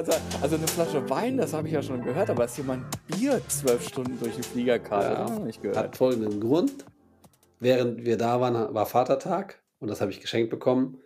Gerade sagen, also eine Flasche Wein, das habe ich ja schon gehört, aber dass jemand Bier zwölf Stunden durch den Flieger kam, das habe ich noch nicht gehört. Hat folgenden Grund. Während wir da waren, war Vatertag und das habe ich geschenkt bekommen.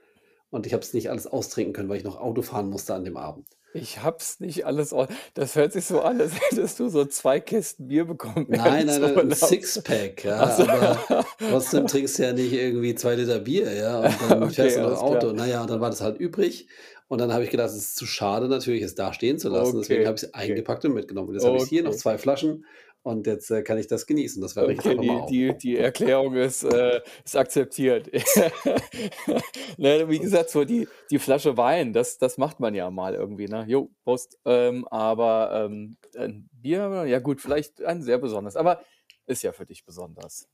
Und ich habe es nicht alles austrinken können, weil ich noch Auto fahren musste an dem Abend. Ich hab's nicht alles. au- Das hört sich so an, als hättest du so zwei Kisten Bier bekommen. Nein, während nein, des nein, ein Urlaubs. Sixpack, ja. Ach so. Aber trotzdem trinkst du ja nicht irgendwie zwei Liter Bier, ja. Und dann Okay, fährst du noch alles Auto. klar. Naja, und dann war das halt übrig. Und dann habe ich gedacht, es ist zu schade, natürlich, es da stehen zu lassen. Deswegen Okay, habe ich es okay. eingepackt und mitgenommen. Und jetzt habe ich hier noch Okay. zwei Flaschen und jetzt äh, kann ich das genießen. Das jetzt Okay, die, die, die Erklärung ist, äh, ist akzeptiert. ne, wie gesagt, so die, die Flasche Wein, das, das macht man ja mal irgendwie, ne? Jo, Prost. Ähm, aber ähm, ein Bier, ja gut, vielleicht ein sehr besonderes, aber ist ja für dich besonders.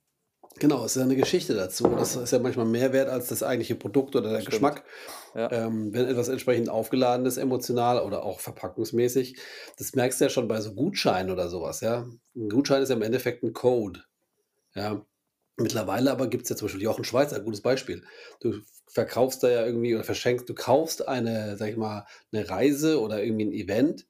Genau, es ist ja eine Geschichte dazu. Das ist ja manchmal mehr wert als das eigentliche Produkt oder der Stimmt. Geschmack. Ja. Ähm, wenn etwas entsprechend aufgeladen ist, emotional oder auch verpackungsmäßig, das merkst du ja schon bei so Gutscheinen oder sowas, ja. Ein Gutschein ist ja im Endeffekt ein Code. Ja. Mittlerweile aber gibt es ja zum Beispiel Jochen Schweizer, ein gutes Beispiel. Du verkaufst da ja irgendwie oder verschenkst, du kaufst eine, sag ich mal, eine Reise oder irgendwie ein Event,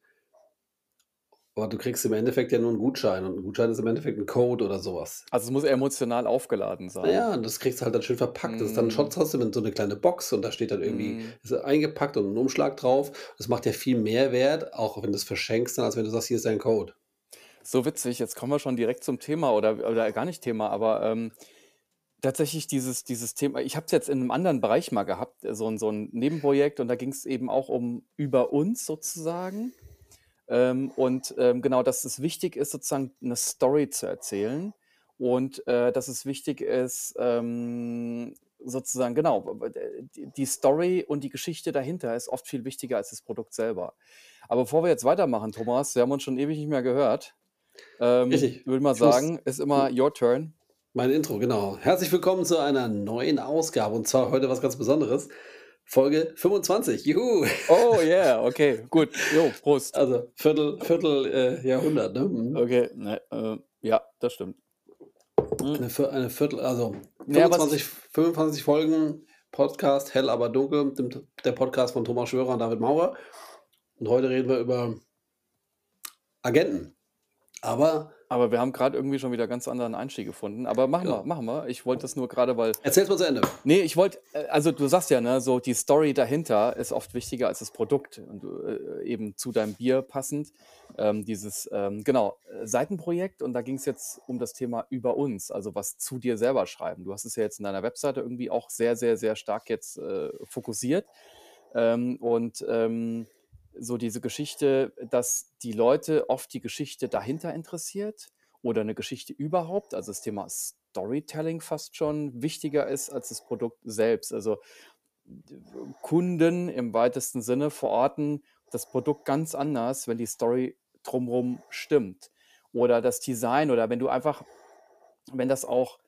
aber du kriegst im Endeffekt ja nur einen Gutschein und ein Gutschein ist im Endeffekt ein Code oder sowas. Also es muss emotional aufgeladen sein. Naja, und das kriegst du halt dann schön verpackt. Das ist dann schon Mm, trotzdem in so eine kleine Box und da steht dann irgendwie, mm. ist eingepackt und ein Umschlag drauf. Das macht ja viel mehr Wert, auch wenn du es verschenkst, dann, als wenn du sagst, hier ist dein Code. So witzig, jetzt kommen wir schon direkt zum Thema oder, oder gar nicht Thema, aber ähm, tatsächlich dieses, dieses Thema, ich habe es jetzt in einem anderen Bereich mal gehabt, so ein, so ein Nebenprojekt und da ging es eben auch um über uns sozusagen. Ähm, und ähm, genau, dass es wichtig ist, sozusagen eine Story zu erzählen und äh, dass es wichtig ist, ähm, sozusagen, genau, die Story und die Geschichte dahinter ist oft viel wichtiger als das Produkt selber. Aber bevor wir jetzt weitermachen, Thomas, wir haben uns schon ewig nicht mehr gehört. Ähm, ich würde mal Ich sagen, ist immer your turn. mein Intro, genau. Herzlich willkommen zu einer neuen Ausgabe und zwar heute was ganz Besonderes. Folge 25. Juhu! Oh yeah, okay, gut. Jo, Prost. Also Viertel, Viertel äh, Jahrhundert, ne? Mhm. Okay, ne, äh, ja, das stimmt. Hm. Eine, Vier- eine Viertel, also Ja, was 25, 25 Folgen Podcast, hell aber dunkel, dem- der Podcast von Thomas Schwörer und David Maurer. Und heute reden wir über Agenten. Aber Aber wir haben gerade irgendwie schon wieder ganz anderen Einstieg gefunden. Aber machen wir, genau. machen wir. Ich wollte das nur gerade, weil. Erzähl's mal zu Ende. Nee, ich wollte, äh, also du sagst ja, ne, so die Story dahinter ist oft wichtiger als das Produkt. Und äh, eben zu deinem Bier passend. Ähm, dieses, ähm, genau, äh, Seitenprojekt und da ging es jetzt um das Thema über uns, also was zu dir selber schreiben. Du hast es ja jetzt in deiner Webseite irgendwie auch sehr, sehr, sehr stark jetzt äh, fokussiert. Ähm, und ähm, so diese Geschichte, dass die Leute oft die Geschichte dahinter interessiert oder eine Geschichte überhaupt, also das Thema Storytelling fast schon wichtiger ist als das Produkt selbst. Also Kunden im weitesten Sinne verorten das Produkt ganz anders, wenn die Story drumherum stimmt. Oder das Design oder wenn du einfach, wenn das auch,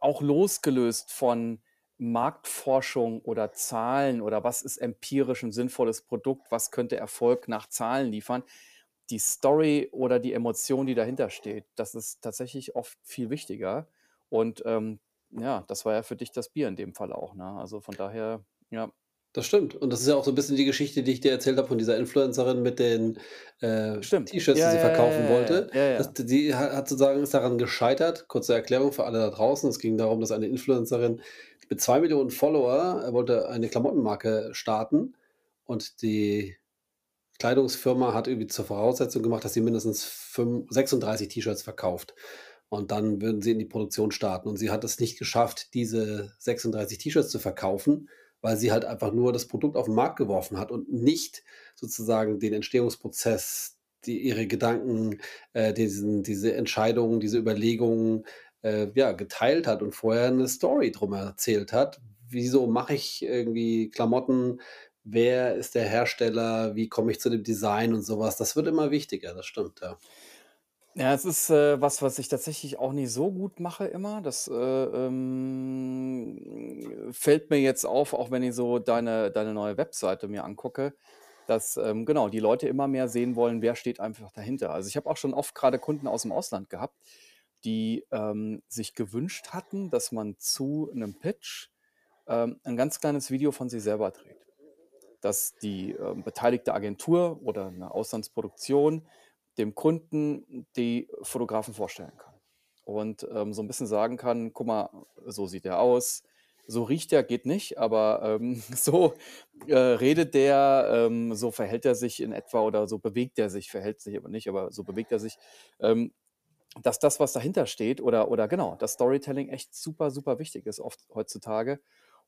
auch losgelöst von Marktforschung oder Zahlen oder was ist empirisch ein sinnvolles Produkt, was könnte Erfolg nach Zahlen liefern, die Story oder die Emotion, die dahinter steht, das ist tatsächlich oft viel wichtiger. Und ähm, ja, das war ja für dich das Bier in dem Fall auch. Ne? Also von daher, ja, Das stimmt. Und das ist ja auch so ein bisschen die Geschichte, die ich dir erzählt habe von dieser Influencerin mit den äh. T-Shirts, die Ja, sie ja, ja, verkaufen ja, wollte. ja, Das, die hat hat sozusagen ist daran gescheitert. Kurze Erklärung für alle da draußen. Es ging darum, dass eine Influencerin mit zwei Millionen Follower äh, wollte eine Klamottenmarke starten und die Kleidungsfirma hat irgendwie zur Voraussetzung gemacht, dass sie mindestens fünf- 36 T-Shirts verkauft. Und dann würden sie in die Produktion starten. Und sie hat es nicht geschafft, diese 36 T-Shirts zu verkaufen, weil sie halt einfach nur das Produkt auf den Markt geworfen hat und nicht sozusagen den Entstehungsprozess, die, ihre Gedanken, äh, diesen, diese Entscheidungen, diese Überlegungen äh, ja, geteilt hat und vorher eine Story drum erzählt hat. Wieso mache ich irgendwie Klamotten? Wer ist der Hersteller? Wie komme ich zu dem Design und sowas? Das wird immer wichtiger, das stimmt, ja. Ja, es ist äh, was, was ich tatsächlich auch nicht so gut mache immer. Das äh, ähm, fällt mir jetzt auf, auch wenn ich so deine, deine neue Webseite mir angucke, dass ähm, genau die Leute immer mehr sehen wollen, wer steht einfach dahinter. Also ich habe auch schon oft gerade Kunden aus dem Ausland gehabt, die ähm, sich gewünscht hatten, dass man zu einem Pitch ähm, ein ganz kleines Video von sich selber dreht. dass die, ähm, beteiligte Agentur oder eine Auslandsproduktion dem Kunden die Fotografen vorstellen kann und, ähm, so ein bisschen sagen kann: „Guck mal, so sieht er aus, so riecht er, geht nicht, aber, ähm, so, äh, redet der, ähm, so verhält er sich in etwa oder so bewegt er sich“, verhält sich aber nicht, aber so bewegt er sich. Dass das, was dahinter steht oder oder genau, das Storytelling echt super, super wichtig ist oft heutzutage.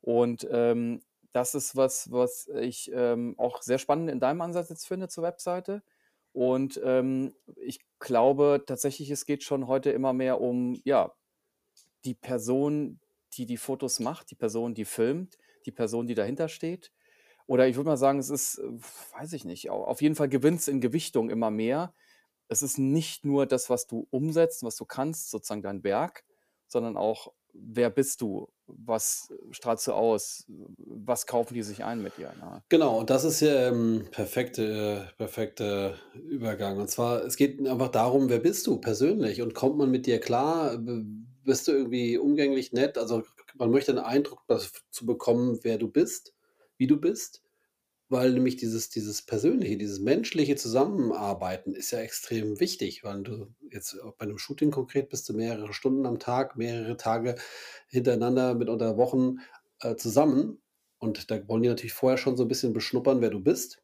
Und, ähm, das ist was, was ich, ähm, auch sehr spannend in deinem Ansatz jetzt finde zur Webseite. Und, ähm, ich glaube tatsächlich, es geht schon heute immer mehr um, ja, die Person, die die Fotos macht, die Person, die filmt, die Person, die dahinter steht. Oder ich würde mal sagen, es ist, weiß ich nicht, au auf jeden Fall gewinnt's in Gewichtung immer mehr. Es ist nicht nur das, was du umsetzt, was du kannst, sozusagen dein Werk, sondern auch, wer bist du? Was strahlst du aus? Was kaufen die sich ein mit dir, ne? Genau, und das ist ja, ähm, perfekte perfekter Übergang. Und zwar, es geht einfach darum, wer bist du persönlich und kommt man mit dir klar? Bist du irgendwie umgänglich, nett? Also, man möchte 'n Eindruck zu bekommen, wer du bist, wie du bist. Weil nämlich dieses dieses persönliche, dieses menschliche Zusammenarbeiten ist ja extrem wichtig, weil du jetzt bei 'nem Shooting konkret bist du mehrere Stunden am Tag, mehrere Tage hintereinander, mitunter Wochen, äh, zusammen. Und da wollen die natürlich vorher schon so 'n bisschen beschnuppern, wer du bist.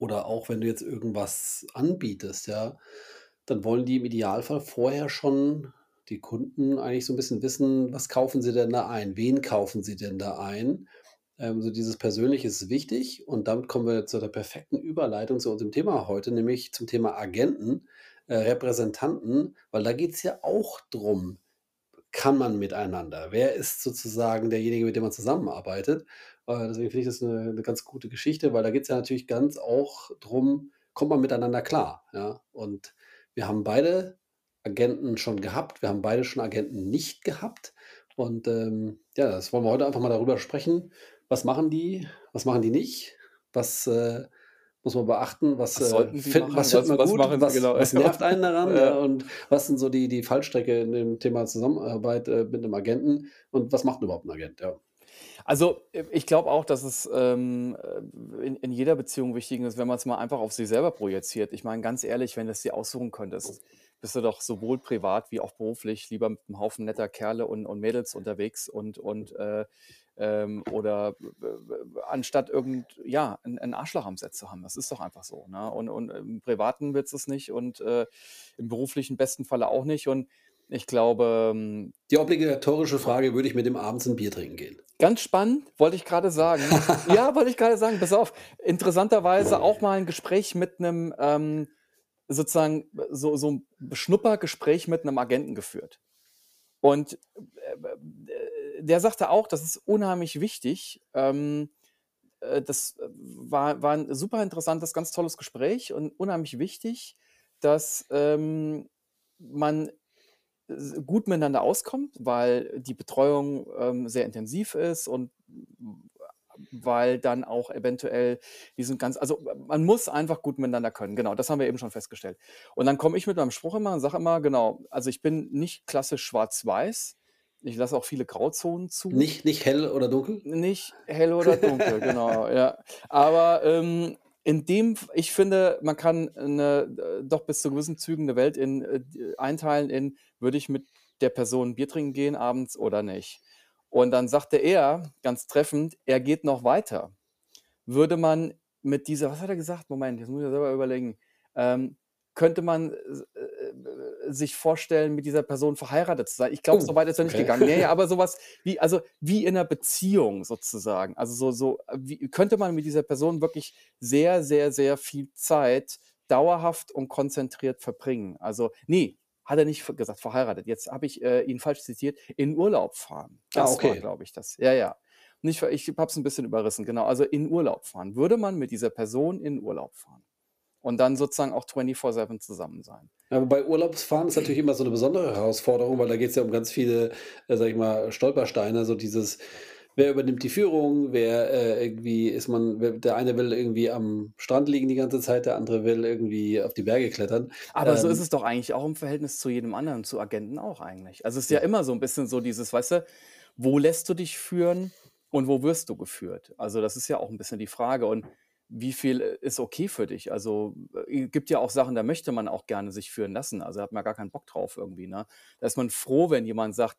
Oder auch wenn du jetzt irgendwas anbietest, ja, dann wollen die im Idealfall vorher schon die Kunden eigentlich so 'n bisschen wissen, was kaufen sie denn da ein? Wen kaufen sie denn da ein? Ähm, so dieses Persönliche ist wichtig und damit kommen wir zu der perfekten Überleitung zu unserem Thema heute, nämlich zum Thema Agenten, äh, Repräsentanten, weil da geht's ja auch drum: Kann man miteinander? Wer ist sozusagen derjenige, mit dem man zusammenarbeitet? Äh, deswegen finde ich das 'ne 'ne ganz gute Geschichte, weil da geht's ja natürlich ganz auch drum, kommt man miteinander klar, ja? Und wir haben beide Agenten schon gehabt. Wir haben beide schon Agenten nicht gehabt. Und, ähm, ja, das wollen wir heute einfach mal darüber sprechen. Was machen die? Was machen die nicht? Was, äh, muss man beachten? Was, Was äh, sollten sie finden machen? was Was man was gut? machen Was genau? was nervt einen daran, ja? Und was sind so die die Fallstricke in dem Thema Zusammenarbeit, äh, mit 'nem Agenten? Und was macht überhaupt 'n Agent, ja? Also, äh, ich glaube auch, dass es, ähm, äh, in in jeder Beziehung wichtig ist, wenn man's mal einfach auf sich selber projiziert. Ich meine, ganz ehrlich, wenn du's dir aussuchen könntest, bist du doch sowohl privat wie auch beruflich lieber mit 'nem Haufen netter Kerle und und Mädels unterwegs und und, äh, ähm, oder w w anstatt irgend ja, 'n 'n Arschloch am Set zu haben. Das ist doch einfach so, ne? Und und im Privaten willst du's nicht und, äh, im beruflichen besten Falle auch nicht. Und ich glaube, ähm Die obligatorische Frage: Würde ich mit dem abends 'n Bier trinken gehen? Ganz spannend, wollte ich grade sagen. Ja, wollte ich grade sagen. Pass auf, interessanterweise auch mal 'n Gespräch mit 'nem, ähm, sozusagen so so 'n Schnuppergespräch mit 'nem Agenten geführt. Und, äh, äh, der sagte auch, das ist unheimlich wichtig. Ähm, äh, das war war 'n super interessantes, ganz tolles Gespräch und unheimlich wichtig, dass, ähm, man gut miteinander auskommt, weil die Betreuung, ähm, sehr intensiv ist und weil dann auch eventuell diesen ganz also, man muss einfach gut miteinander können. Genau, das haben wir eben schon festgestellt. Und dann komme ich mit meinem Spruch immer und sage immer, genau: „Also, ich bin nicht klassisch schwarz-weiß. Ich lasse auch viele Grauzonen zu.“ Nicht nicht hell oder dunkel? Nicht hell oder dunkel, genau, ja. Aber, ähm, in dem ich finde, man kann 'ne äh, doch bis zu gewissen Zügen 'ne Welt in äh, einteilen in: Würde ich mit der Person Bier trinken gehen abends oder nicht? Und dann sagte er ganz treffend, er geht noch weiter. Würde man mit dieser was hat er gesagt? Moment, jetzt muss ich selber überlegen. Ähm, könnte man äh, sich vorstellen, mit dieser Person verheiratet zu sein? Ich glaube, so Oh, weit ist er nicht okay. gegangen. Ne, aber so was wie also, wie in 'ner Beziehung sozusagen. Also, so so wie könnte man mit dieser Person wirklich sehr, sehr, sehr viel Zeit dauerhaft und konzentriert verbringen? Also ne, hat er nicht gesagt, verheiratet. Jetzt habe ich, äh, ihn falsch zitiert. In Urlaub fahren. Ah, Das war, okay. glaube ich, das. Ja, ja. Nicht ich habe es 'n bisschen überrissen, genau. Also, in Urlaub fahren. Würde man mit dieser Person in Urlaub fahren und dann sozusagen auch 24/7 zusammen sein? Ja, wobei Urlaubsfahren ist natürlich immer so 'ne besondere Herausforderung, weil da geht's ja um ganz viele, äh, sage ich mal, Stolpersteine, so dieses: Wer übernimmt die Führung? Wer, äh, irgendwie ist man der eine will irgendwie am Strand liegen die ganze Zeit, der andere will irgendwie auf die Berge klettern. Aber so ist Ähm es doch eigentlich auch im Verhältnis zu jedem anderen, zu Agenten auch eigentlich. Also, es ist ja Ja. immer so 'n bisschen so dieses, weißt du, wo lässt du dich führen und wo wirst du geführt? Also, das ist ja auch ein bisschen die Frage und wie viel, äh, ist okay für dich? Also, äh, gibt ja auch Sachen, da möchte man auch gerne sich führen lassen. Also, hat man gar keinen Bock drauf irgendwie, ne? Da ist man froh, wenn jemand sagt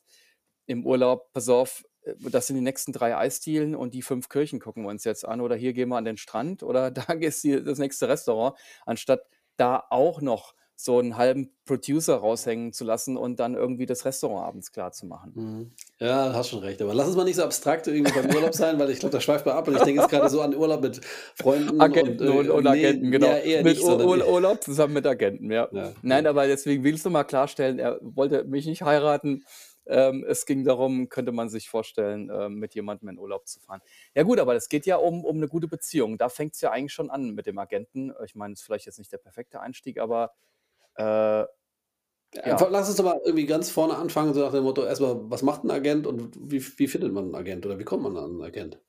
im Urlaub: „Pass auf, äh, das sind die nächsten drei Eisdielen und die fünf Kirchen gucken wir uns jetzt an“ oder „hier gehen wir an den Strand“ oder „da ist die das nächste Restaurant“, anstatt da auch noch so einen halben Producer raushängen zu lassen und dann irgendwie das Restaurant abends klar zu machen. Mhm. Ja, hast schon recht. Aber lass uns mal nicht so abstrakt irgendwie beim Urlaub sein, weil ich glaube, da schweift man ab und ich denke jetzt gerade so an Urlaub mit Freunden Agenten und, und, äh, und nee, Agenten, genau. ja, eher mit nicht, Ur Urlaub zusammen mit Agenten, ja. ja, Nein, aber deswegen willst du mal klarstellen, er wollte mich nicht heiraten. Ähm, es ging darum, könnte man sich vorstellen, ähm, mit jemandem in Urlaub zu fahren. Ja gut, aber es geht ja um, um eine gute Beziehung. Da fängt es ja eigentlich schon an mit dem Agenten. Ich meine, es ist vielleicht jetzt nicht der perfekte Einstieg, aber äh, ja, lass uns doch mal irgendwie ganz vorne anfangen, so nach dem Motto, erstmal, was macht ein Agent und wie, wie findet man einen Agent oder wie kommt man an einen Agent?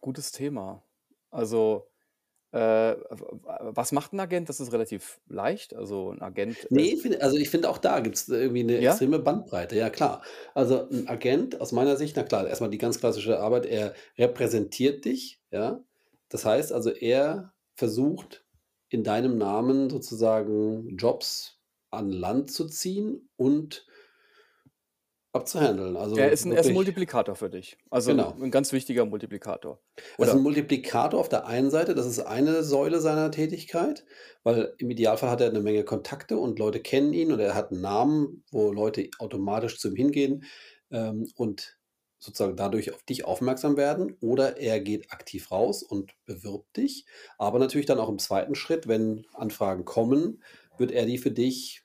gutes Thema. Also, äh, was macht ein Agent? Das ist relativ leicht. Also ein Agent Nee, ist, ich finde, also ich finde auch da gibt es irgendwie eine ja? extreme Bandbreite, ja klar. Also ein Agent aus meiner Sicht, na klar, erstmal die ganz klassische Arbeit, er repräsentiert dich, ja. Das heißt also, er versucht in deinem Namen sozusagen Jobs an Land zu ziehen und abzuhandeln. Er Also ist ein, er ist ein Multiplikator für dich. Also genau. ein ganz wichtiger Multiplikator. Das ist Oder, ein Multiplikator auf der einen Seite, das ist eine Säule seiner Tätigkeit, weil im Idealfall hat er eine Menge Kontakte und Leute kennen ihn oder er hat einen Namen, wo Leute automatisch zu ihm hingehen, ähm, und sozusagen dadurch auf dich aufmerksam werden. Oder er geht aktiv raus und bewirbt dich. Aber natürlich dann auch im zweiten Schritt, wenn Anfragen kommen, wird er die für dich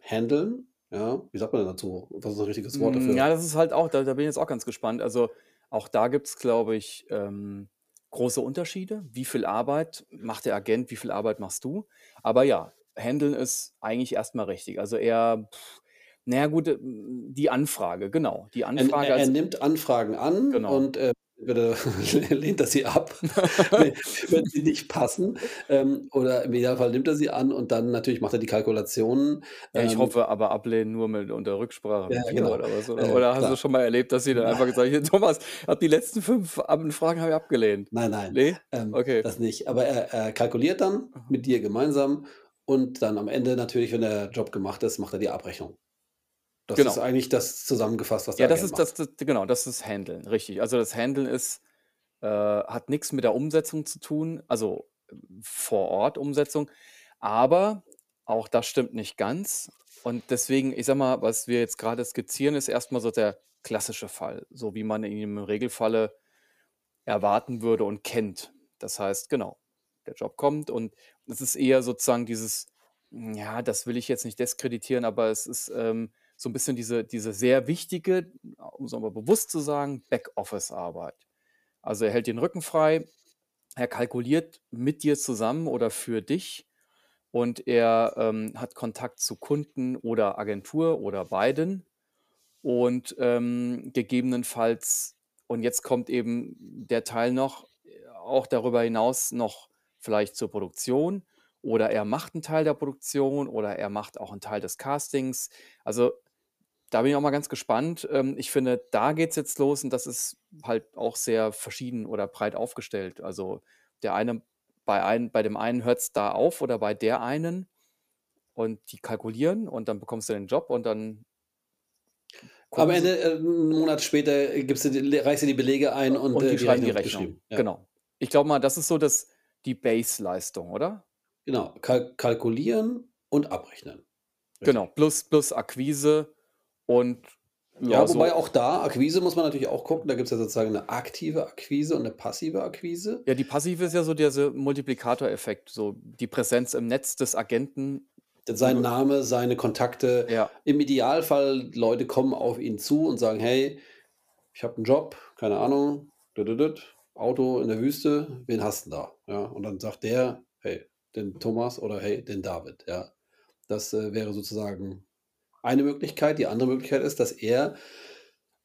handeln. Ja, wie sagt man denn dazu? Was ist ein richtiges Wort Mm, ja, dafür? das ist halt auch, da, da bin ich jetzt auch ganz gespannt. Also auch da gibt es, glaube ich, ähm, große Unterschiede. Wie viel Arbeit macht der Agent, wie viel Arbeit machst du? Aber ja, handeln ist eigentlich erstmal richtig. Also eher, pff, naja gut, äh, die Anfrage, genau. Die Er, Anfrage er, er als, nimmt Anfragen an genau. und äh, lehnt er sie ab, wenn, sie nicht passen, ähm, oder im Idealfall nimmt er sie an und dann natürlich macht er die Kalkulationen. Ja, ich Ähm, hoffe aber ablehnen nur mit unter Rücksprache ja, genau. oder was? Oder, Äh, oder hast du schon mal erlebt, dass sie dann einfach gesagt haben, Thomas, hab die letzten fünf Anfragen habe ich abgelehnt. Nein, nein, Nee? ähm, Okay. das nicht. Aber er, er kalkuliert dann mit dir gemeinsam und dann am Ende natürlich, wenn der Job gemacht ist, macht er die Abrechnung. Das ist Genau. eigentlich das zusammengefasst, was Ja, das ist das, das genau, das ist Handeln, richtig. Also das Handeln ist, äh, hat nichts mit der Umsetzung zu tun, also vor Ort Umsetzung, aber auch das stimmt nicht ganz. Und deswegen, ich sag mal, was wir jetzt gerade skizzieren, ist erstmal so der klassische Fall, so wie man ihn im Regelfalle erwarten würde und kennt. Das heißt, genau, der Job kommt und es ist eher sozusagen dieses, hm, ja, das will ich jetzt nicht diskreditieren, aber es ist ähm, so ein bisschen diese, diese sehr wichtige, um es aber bewusst zu sagen, Backoffice-Arbeit. Also er hält den Rücken frei, er kalkuliert mit dir zusammen oder für dich und er ähm, hat Kontakt zu Kunden oder Agentur oder beiden und ähm, gegebenenfalls, und jetzt kommt eben der Teil noch, auch darüber hinaus noch vielleicht zur Produktion oder er macht einen Teil der Produktion oder er macht auch einen Teil des Castings. Also da bin ich auch mal ganz gespannt. Ähm, ich finde, da geht es jetzt los und das ist halt auch sehr verschieden oder breit aufgestellt. Also der eine, bei, ein, bei dem einen hört es da auf oder bei der einen und die kalkulieren und dann bekommst du den Job und dann Am Ende, äh, 'n Monat später, äh, gibst du die reichst du die Belege ein und, und äh, die die schreiben die Rechnung. Ja, Genau. Ich glaube mal, das ist so das, die Base-Leistung, oder? genau. Kal kalkulieren und abrechnen. Genau. Richtig. Plus, plus Akquise und ja, Ja, wobei so. auch da, Akquise muss man natürlich auch gucken. Da gibt es ja sozusagen eine aktive Akquise und eine passive Akquise. Ja, die passive ist ja so dieser Multiplikatoreffekt, so die Präsenz im Netz des Agenten. Sein über- Name, seine Kontakte. Ja, Im Idealfall, Leute kommen auf ihn zu und sagen, hey, ich habe einen Job, keine Ahnung, Auto in der Wüste, wen hast du denn da? Ja, und dann sagt der, hey, den Thomas oder hey, den David. Ja, das äh, wäre sozusagen eine Möglichkeit. Die andere Möglichkeit ist, dass er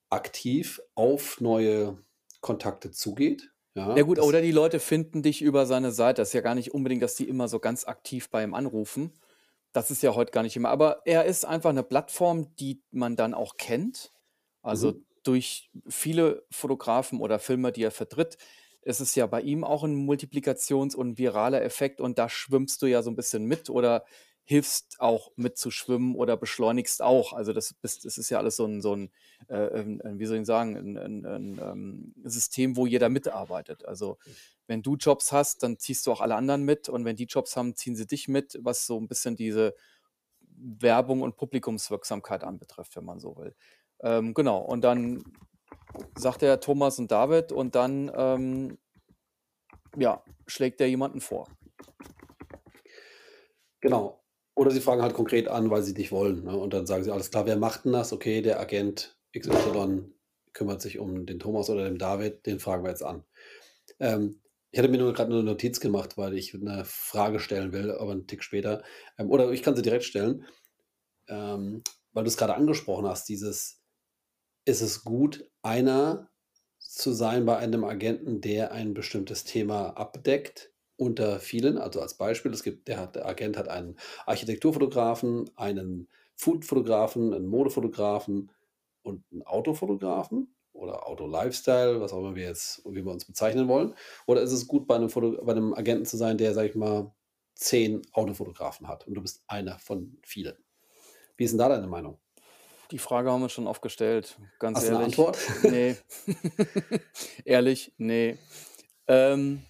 aktiv auf neue Kontakte zugeht. Ja Ja, gut, oder die Leute finden dich über seine Seite. Das ist ja gar nicht unbedingt, dass die immer so ganz aktiv bei ihm anrufen. Das ist ja heute gar nicht immer. Aber er ist einfach eine Plattform, die man dann auch kennt. Also mhm. durch viele Fotografen oder Filme, die er vertritt, ist es ja bei ihm auch ein Multiplikations und viraler Effekt und da schwimmst du ja so ein bisschen mit oder hilfst auch mitzuschwimmen oder beschleunigst auch. Also das bist das ist ja alles so ein so 'n, äh, ähm, äh, wie soll ich sagen, ein 'n 'n, ähm, System, wo jeder mitarbeitet. Also, wenn du Jobs hast, dann ziehst du auch alle anderen mit und wenn die Jobs haben, ziehen sie dich mit, was so ein bisschen diese Werbung und Publikumswirksamkeit anbetrifft, wenn man so will. Ähm, genau, und dann sagt er Thomas und David und dann, ähm ja, schlägt er jemanden vor. Genau. Oder sie fragen halt konkret an, weil sie dich wollen, ne? Und dann sagen sie: „Alles klar, wer macht 'n das?“ Okay, der Agent XY kümmert sich um den Thomas oder den David, den fragen wir jetzt an. Ähm, ich hatte mir nur grad 'ne Notiz gemacht, weil ich 'ne Frage stellen will, aber 'n Tick später. Ähm, oder ich kann sie direkt stellen, ähm, weil du's grade angesprochen hast, dieses ist es gut, einer zu sein bei einem Agenten, der ein bestimmtes Thema abdeckt unter vielen? Also, als Beispiel, es gibt der hat der Agent hat einen Architekturfotografen, einen Food-Fotografen, 'n Modefotografen und 'n Autofotografen oder Auto-Lifestyle, was auch immer wir jetzt wie wir uns bezeichnen wollen. Oder ist es gut, bei 'nem Foto bei 'nem Agenten zu sein, der, sage ich mal, 10 Autofotografen hat und du bist einer von vielen? Wie ist 'n da deine Meinung? Die Frage haben wir schon oft gestellt, ganz Hast ehrlich. Antwort? Ne. Ehrlich, ne. Ähm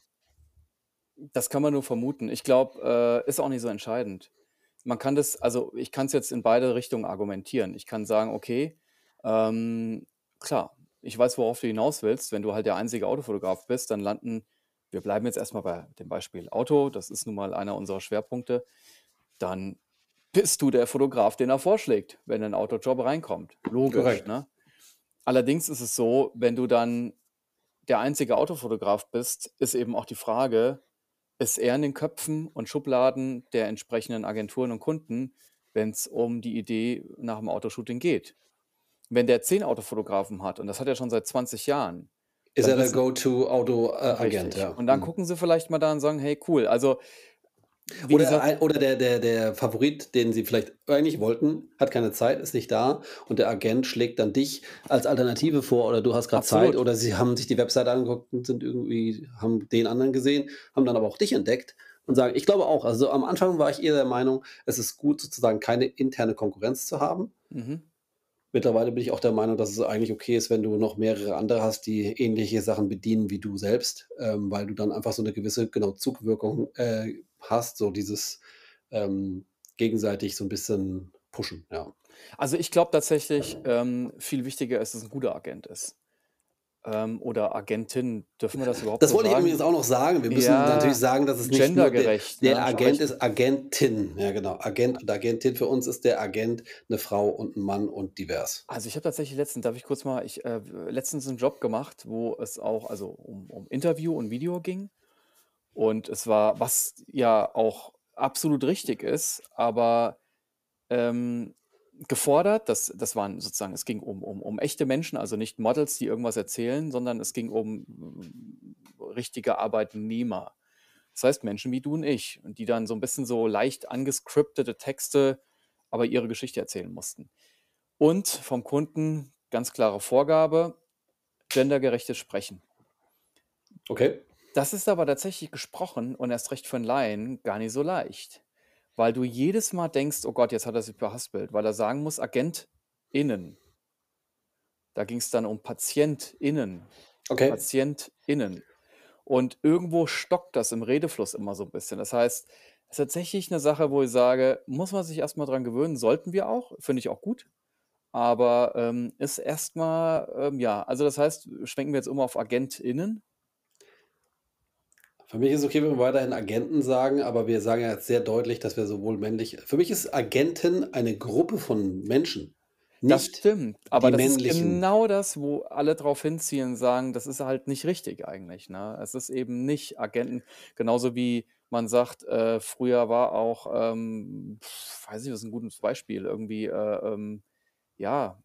das kann man nur vermuten. Ich glaube, äh, ist auch nicht so entscheidend. Man kann das also, ich kann's jetzt in beide Richtungen argumentieren. Ich kann sagen: „Okay, ähm, klar, ich weiß, worauf du hinaus willst. Wenn du halt der einzige Autofotograf bist, dann landen“ wir bleiben jetzt erst mal bei dem Beispiel Auto, das ist nun mal einer unserer Schwerpunkte, dann bist du der Fotograf, den er vorschlägt, wenn 'nen Autojob reinkommt. Logisch, Korrekt. ne? Allerdings ist es so, wenn du dann der einzige Autofotograf bist, ist eben auch die Frage, ist er in den Köpfen und Schubladen der entsprechenden Agenturen und Kunden, wenn's um die Idee nach 'm Autoshooting geht? Wenn der 10 Autofotografen hat und das hat er schon seit 20 Jahren, Ist er der wissen Go-to-Auto äh, Agent, richtig. ja. Und dann Mhm. gucken sie vielleicht mal da und sagen: „Hey, cool.“ Also, wie Oder gesagt ein oder der der der Favorit, den sie vielleicht eigentlich wollten, hat keine Zeit, ist nicht da und der Agent schlägt dann dich als Alternative vor oder du hast grad Zeit oder sie haben sich die Webseite angeguckt und sind irgendwie haben den anderen gesehen, haben dann aber auch dich entdeckt und sagen ich glaube auch, also, am Anfang war ich eher der Meinung, es ist gut, sozusagen keine interne Konkurrenz zu haben. Mhm. Mittlerweile bin ich auch der Meinung, dass es eigentlich okay ist, wenn du noch mehrere andere hast, die ähnliche Sachen bedienen wie du selbst, ähm, weil du dann einfach so 'ne gewisse, genau, Zugwirkung, äh, hast, so dieses, ähm, gegenseitig so 'n bisschen pushen, ja. Also, ich glaube tatsächlich, ähm, viel wichtiger ist, dass es 'n guter Agent ist. Ähm, oder Agentin. Dürfen wir das überhaupt Das so wollte ich übrigens auch noch sagen. Wir müssen natürlich Ja, sagen, dass es nicht nur der der ne? Agent ist Agentin. Ja, genau. Agent und Agentin. Für uns ist der Agent 'ne Frau und 'n Mann und divers. Also, ich habe tatsächlich letztens darf ich kurz mal ich, äh, letztens 'n Job gemacht, wo es auch also, um um Interview und Video ging. Und es war was ja auch absolut richtig ist, aber, ähm, gefordert, das das waren sozusagen es ging um um um echte Menschen, also, nicht Models, die irgendwas erzählen, sondern es ging um richtige Arbeitnehmer. Das heißt, Menschen wie du und ich und die dann so 'n bisschen so leicht angescriptete Texte, aber ihre Geschichte erzählen mussten. Und vom Kunden ganz klare Vorgabe, gendergerechtes Sprechen. Okay. Das ist aber tatsächlich gesprochen und erst recht für 'n Laien gar nicht so leicht, weil du jedes Mal denkst: „Oh Gott, jetzt hat er sich verhaspelt“, weil er sagen muss: „AgentInnen.“ Da ging's dann um PatientInnen, Okay. PatientInnen. Und irgendwo stockt das im Redefluss immer so 'n bisschen. Das heißt, ist tatsächlich 'ne Sache, wo ich sage, muss man sich erst mal dran gewöhnen, sollten wir auch, finde ich auch gut. Aber, ähm, ist erst mal, ähm, ja also, das heißt, schwenken wir jetzt um auf AgentInnen? Für mich ist es okay, wenn wir weiterhin Agenten sagen, aber wir sagen ja jetzt sehr deutlich, dass wir sowohl männlich für mich ist Agenten eine Gruppe von Menschen, Das stimmt, aber die das ist genau das, wo alle drauf hinzielen, sagen, das ist halt nicht richtig eigentlich, ne? Es ist eben nicht Agenten genauso wie man sagt, äh, früher war auch, ähm, weiß nicht, was ist 'n gutes Beispiel? Irgendwie, äh, ähm, ja,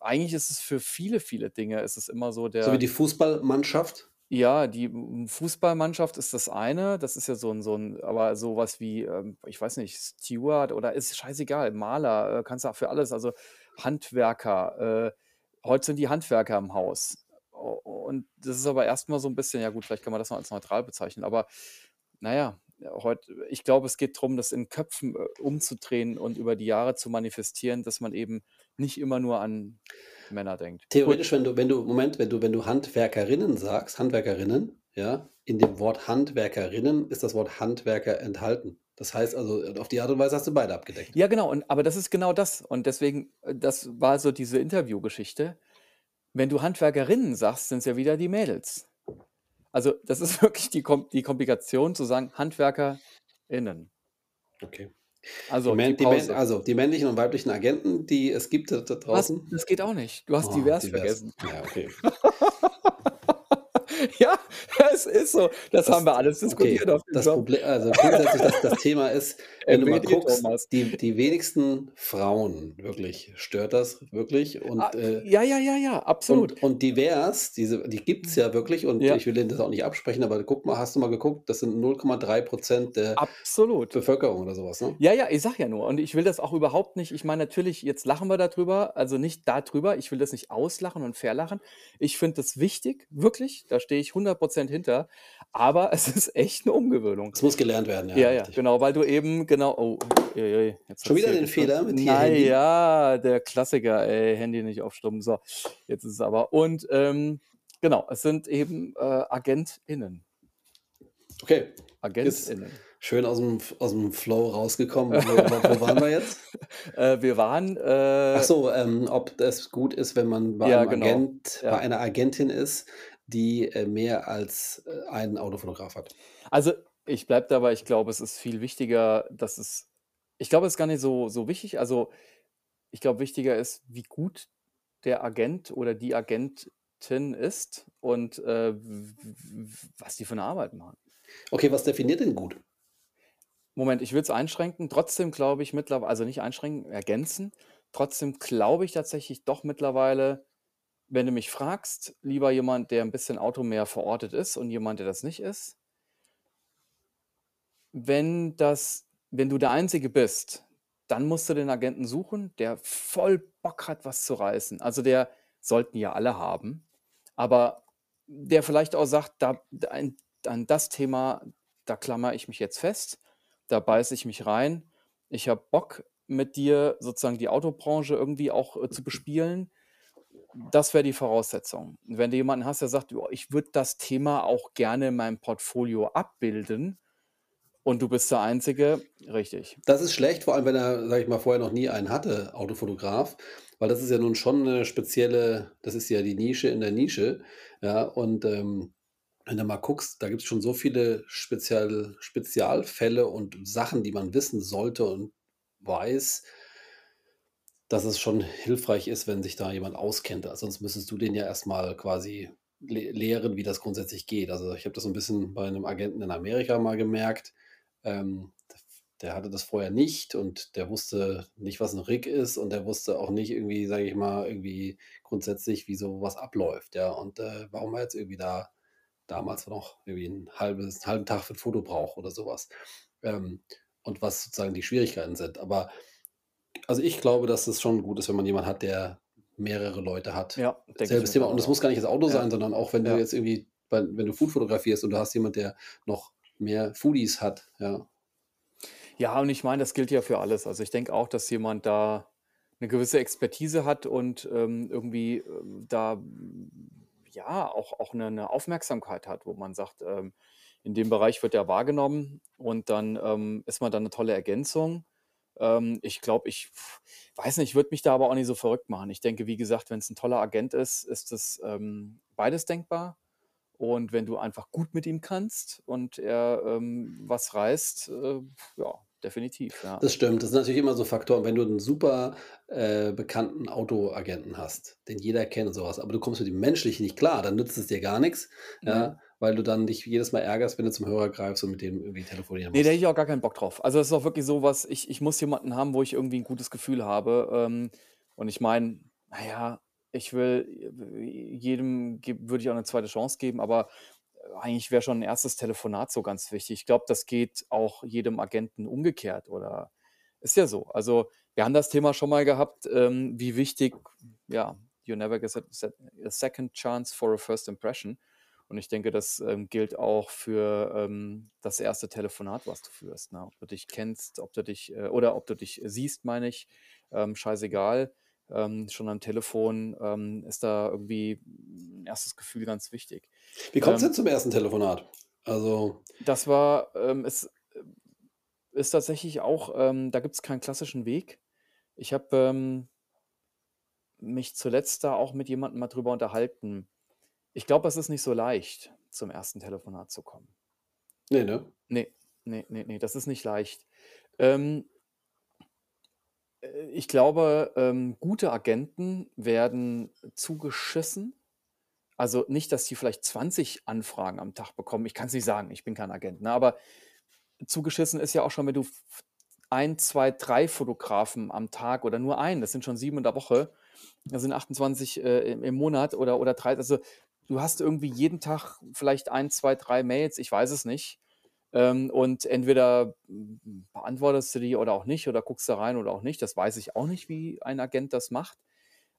eigentlich ist es für viele, viele Dinge ist es immer so So wie der die Fußballmannschaft? Ja, die Fußballmannschaft ist das eine, das ist ja so 'n so 'n aber so was wie, ähm, ich weiß nicht, Steward oder ist scheißegal, Maler, äh, kannst du auch für alles also, Handwerker, äh, heute sind die Handwerker im Haus. Und das ist aber erstmal so ein bisschen, ja gut, vielleicht kann man das noch als neutral bezeichnen, aber naja, heute, ich glaube, es geht darum, das in Köpfen äh, umzudrehen und über die Jahre zu manifestieren, dass man eben nicht immer nur an Männer denkt. Theoretisch, wenn du, wenn du, Moment, wenn du, wenn du Handwerkerinnen sagst, Handwerkerinnen, ja, in dem Wort Handwerkerinnen ist das Wort Handwerker enthalten. Das heißt also, auf die Art und Weise hast du beide abgedeckt. Ja, genau. Und, aber das ist genau das. Und deswegen, äh, das war so diese Interviewgeschichte. Wenn du Handwerkerinnen sagst, sind es ja wieder die Mädels. Also, das ist wirklich die, Kom die Komplikation zu sagen, HandwerkerInnen. Okay. Also die, die, also die männlichen und weiblichen Agenten, die es gibt da, da Was? draußen. Das geht auch nicht. Du hast Oh, divers divers. vergessen. Ja, okay. ja, es ist so. Das, Das- haben wir alles diskutiert okay. auf dem Das. Problem, also grundsätzlich, das, das Thema ist, wenn du mal guckst, Thomas. die, die wenigsten Frauen wirklich stört das wirklich und Ah, äh, ja, ja, ja, ja, absolut. Und, und divers, diese, die gibt es ja wirklich und Ja. ich will denen das auch nicht absprechen, aber guck mal, hast du mal geguckt, das sind 0,3 Prozent der absolut. Bevölkerung oder sowas, ne? Ja, ja, ich sag ja nur. Und ich will das auch überhaupt nicht. Ich meine, natürlich, jetzt lachen wir darüber, also nicht darüber. Ich will das nicht auslachen und verlachen. Ich finde das wichtig, wirklich. Da stehe ich 100% hinter. Aber es ist echt eine Umgewöhnung. Es muss gelernt werden, ja. Ja, ja, richtig. genau, weil du eben, genau, oh, ui, ui, jetzt Schon wieder den Fehler mit hier Handy? ja, der Klassiker, ey, Handy nicht auf Stumm. So, jetzt ist es aber. Und ähm, genau, es sind eben äh, AgentInnen. Okay, AgentInnen. schön aus dem, aus dem Flow rausgekommen. Wo, wo, waren wir jetzt? Äh, wir waren. Äh, Ach so, ähm, ob das gut ist, wenn man bei Ja, genau. Agent, Ja. bei einer Agentin ist, die äh, mehr als äh, einen Autofotograf hat. Also, ich bleibe dabei, ich glaube, es ist viel wichtiger, dass es ich glaube, es ist gar nicht so so wichtig. Also, ich glaube, wichtiger ist, wie gut der Agent oder die Agentin ist und, äh, w w was die für eine Arbeit machen. Okay, was definiert denn gut? Moment, ich will es einschränken. Trotzdem glaube ich mittlerweile also nicht einschränken, ergänzen. Trotzdem glaube ich tatsächlich doch mittlerweile, wenn du mich fragst, lieber jemand, der ein bisschen Auto mehr verortet ist und jemand, der das nicht ist. Wenn das wenn du der Einzige bist, dann musst du den Agenten suchen, der voll Bock hat, was zu reißen. Also, der sollten ja alle haben, aber der vielleicht auch sagt: „Da an an das Thema, da klammere ich mich jetzt fest, da beiße ich mich rein. Ich habe Bock, mit dir sozusagen die Autobranche irgendwie auch, äh, zu bespielen.“ Das wäre die Voraussetzung. Wenn du jemanden hast, der sagt: „Ja, ich würde das Thema auch gerne in meinem Portfolio abbilden“ und du bist der Einzige richtig. Das ist schlecht, vor allem wenn er, sage ich mal, vorher noch nie einen hatte, Autofotograf, weil das ist ja nun schon eine spezielle das ist ja die Nische in der Nische, ja, und, ähm, wenn du mal guckst, da gibt's schon so viele Spezial Spezialfälle und Sachen, die man wissen sollte und weiß, dass es schon hilfreich ist, wenn sich da jemand auskennt. Also, sonst müsstest du den ja erst mal quasi le lehren, wie das grundsätzlich geht. Also, ich habe das so ein bisschen bei einem Agenten in Amerika mal gemerkt. Ähm, der hatte das vorher nicht und der wusste nicht, was ein Rig ist und der wusste auch nicht irgendwie, sage ich mal, irgendwie grundsätzlich, wie so was abläuft, ja. Und, äh, warum er jetzt irgendwie da damals noch irgendwie ein halbes 'n halben Tag für 'n Foto braucht oder sowas Ähm, und was sozusagen die Schwierigkeiten sind. Aber also, ich glaube, dass es schon gut ist, wenn man jemanden hat, der mehrere Leute hat. Ja, Selbes Thema und mittlerweile muss gar nicht das Auto Ja. sein, sondern auch wenn du Ja. jetzt irgendwie wenn du Food fotografierst und du hast jemand, der noch mehr Foodies hat, ja. Ja, und ich meine, das gilt ja für alles. Also, ich denke auch, dass jemand da eine gewisse Expertise hat und, ähm, irgendwie, ähm, da, ja, auch auch 'ne 'ne Aufmerksamkeit hat, wo man sagt, ähm, in dem Bereich wird er wahrgenommen und dann, ähm, ist man da 'ne tolle Ergänzung. Ähm, ich glaube, ich weiß nicht, ich würde mich da aber auch nicht so verrückt machen. Ich denke, wie gesagt, wenn's 'n toller Agent ist, ist das, ähm, beides denkbar. Und wenn du einfach gut mit ihm kannst und er, ähm, was reißt, äh, ja, definitiv, ja. Das stimmt. Das sind natürlich immer so Faktoren, wenn du 'n super, äh, bekannten Autoagenten hast, den jeder kennt und so was, aber du kommst mit dem menschlich nicht klar, dann nützt es dir gar nix, Ne. ja, weil du dann dich jedes Mal ärgerst, wenn du zum Hörer greifst und mit dem irgendwie telefonieren Ne, da hätte musst. ich auch gar keinen Bock drauf. Also, das ist auch wirklich so was ich ich muss jemanden haben, wo ich irgendwie 'n gutes Gefühl habe. Ähm, und ich meine, na ja, ich will jedem geb würde ich auch 'ne zweite Chance geben, aber eigentlich wäre schon 'n erstes Telefonat so ganz wichtig. Ich glaube, das geht auch jedem Agenten umgekehrt oder ist ja so. Also, wir haben das Thema schon mal gehabt, ähm, wie wichtig, ja, you never get a second chance for a first impression. Und ich denke, das ähm, gilt auch für ähm, das erste Telefonat, was du führst. Ne? Ob du dich kennst, ob du dich, äh, oder ob du dich siehst, meine ich, ähm, scheißegal. Ähm, schon am Telefon ähm, ist da irgendwie ein erstes Gefühl ganz wichtig. Wie kommt es Ähm, denn zum ersten Telefonat? Also, das war, ähm, es äh, ist tatsächlich auch, ähm, da gibt es keinen klassischen Weg. Ich habe mich zuletzt da auch mit jemandem mal drüber unterhalten. Ich glaube, es ist nicht so leicht, zum ersten Telefonat zu kommen. nee, ne? Ne, ne, ne, ne, das ist nicht leicht. Ähm, äh, ich glaube, ähm, gute Agenten werden zugeschissen. Also nicht, dass die vielleicht 20 Anfragen am Tag bekommen. Ich kann es nicht sagen, ich bin kein Agent, ne? Aber zugeschissen ist ja auch schon, wenn du 1, 2, 3 Fotografen am Tag oder nur einen, das sind schon 7 in der Woche, das sind 28, äh, im Monat oder oder 3 also, du hast irgendwie jeden Tag vielleicht 1, 2, 3 Mails, ich weiß es nicht. Ähm, und entweder, beantwortest du die oder auch nicht oder guckst da rein oder auch nicht. Das weiß ich auch nicht, wie ein Agent das macht.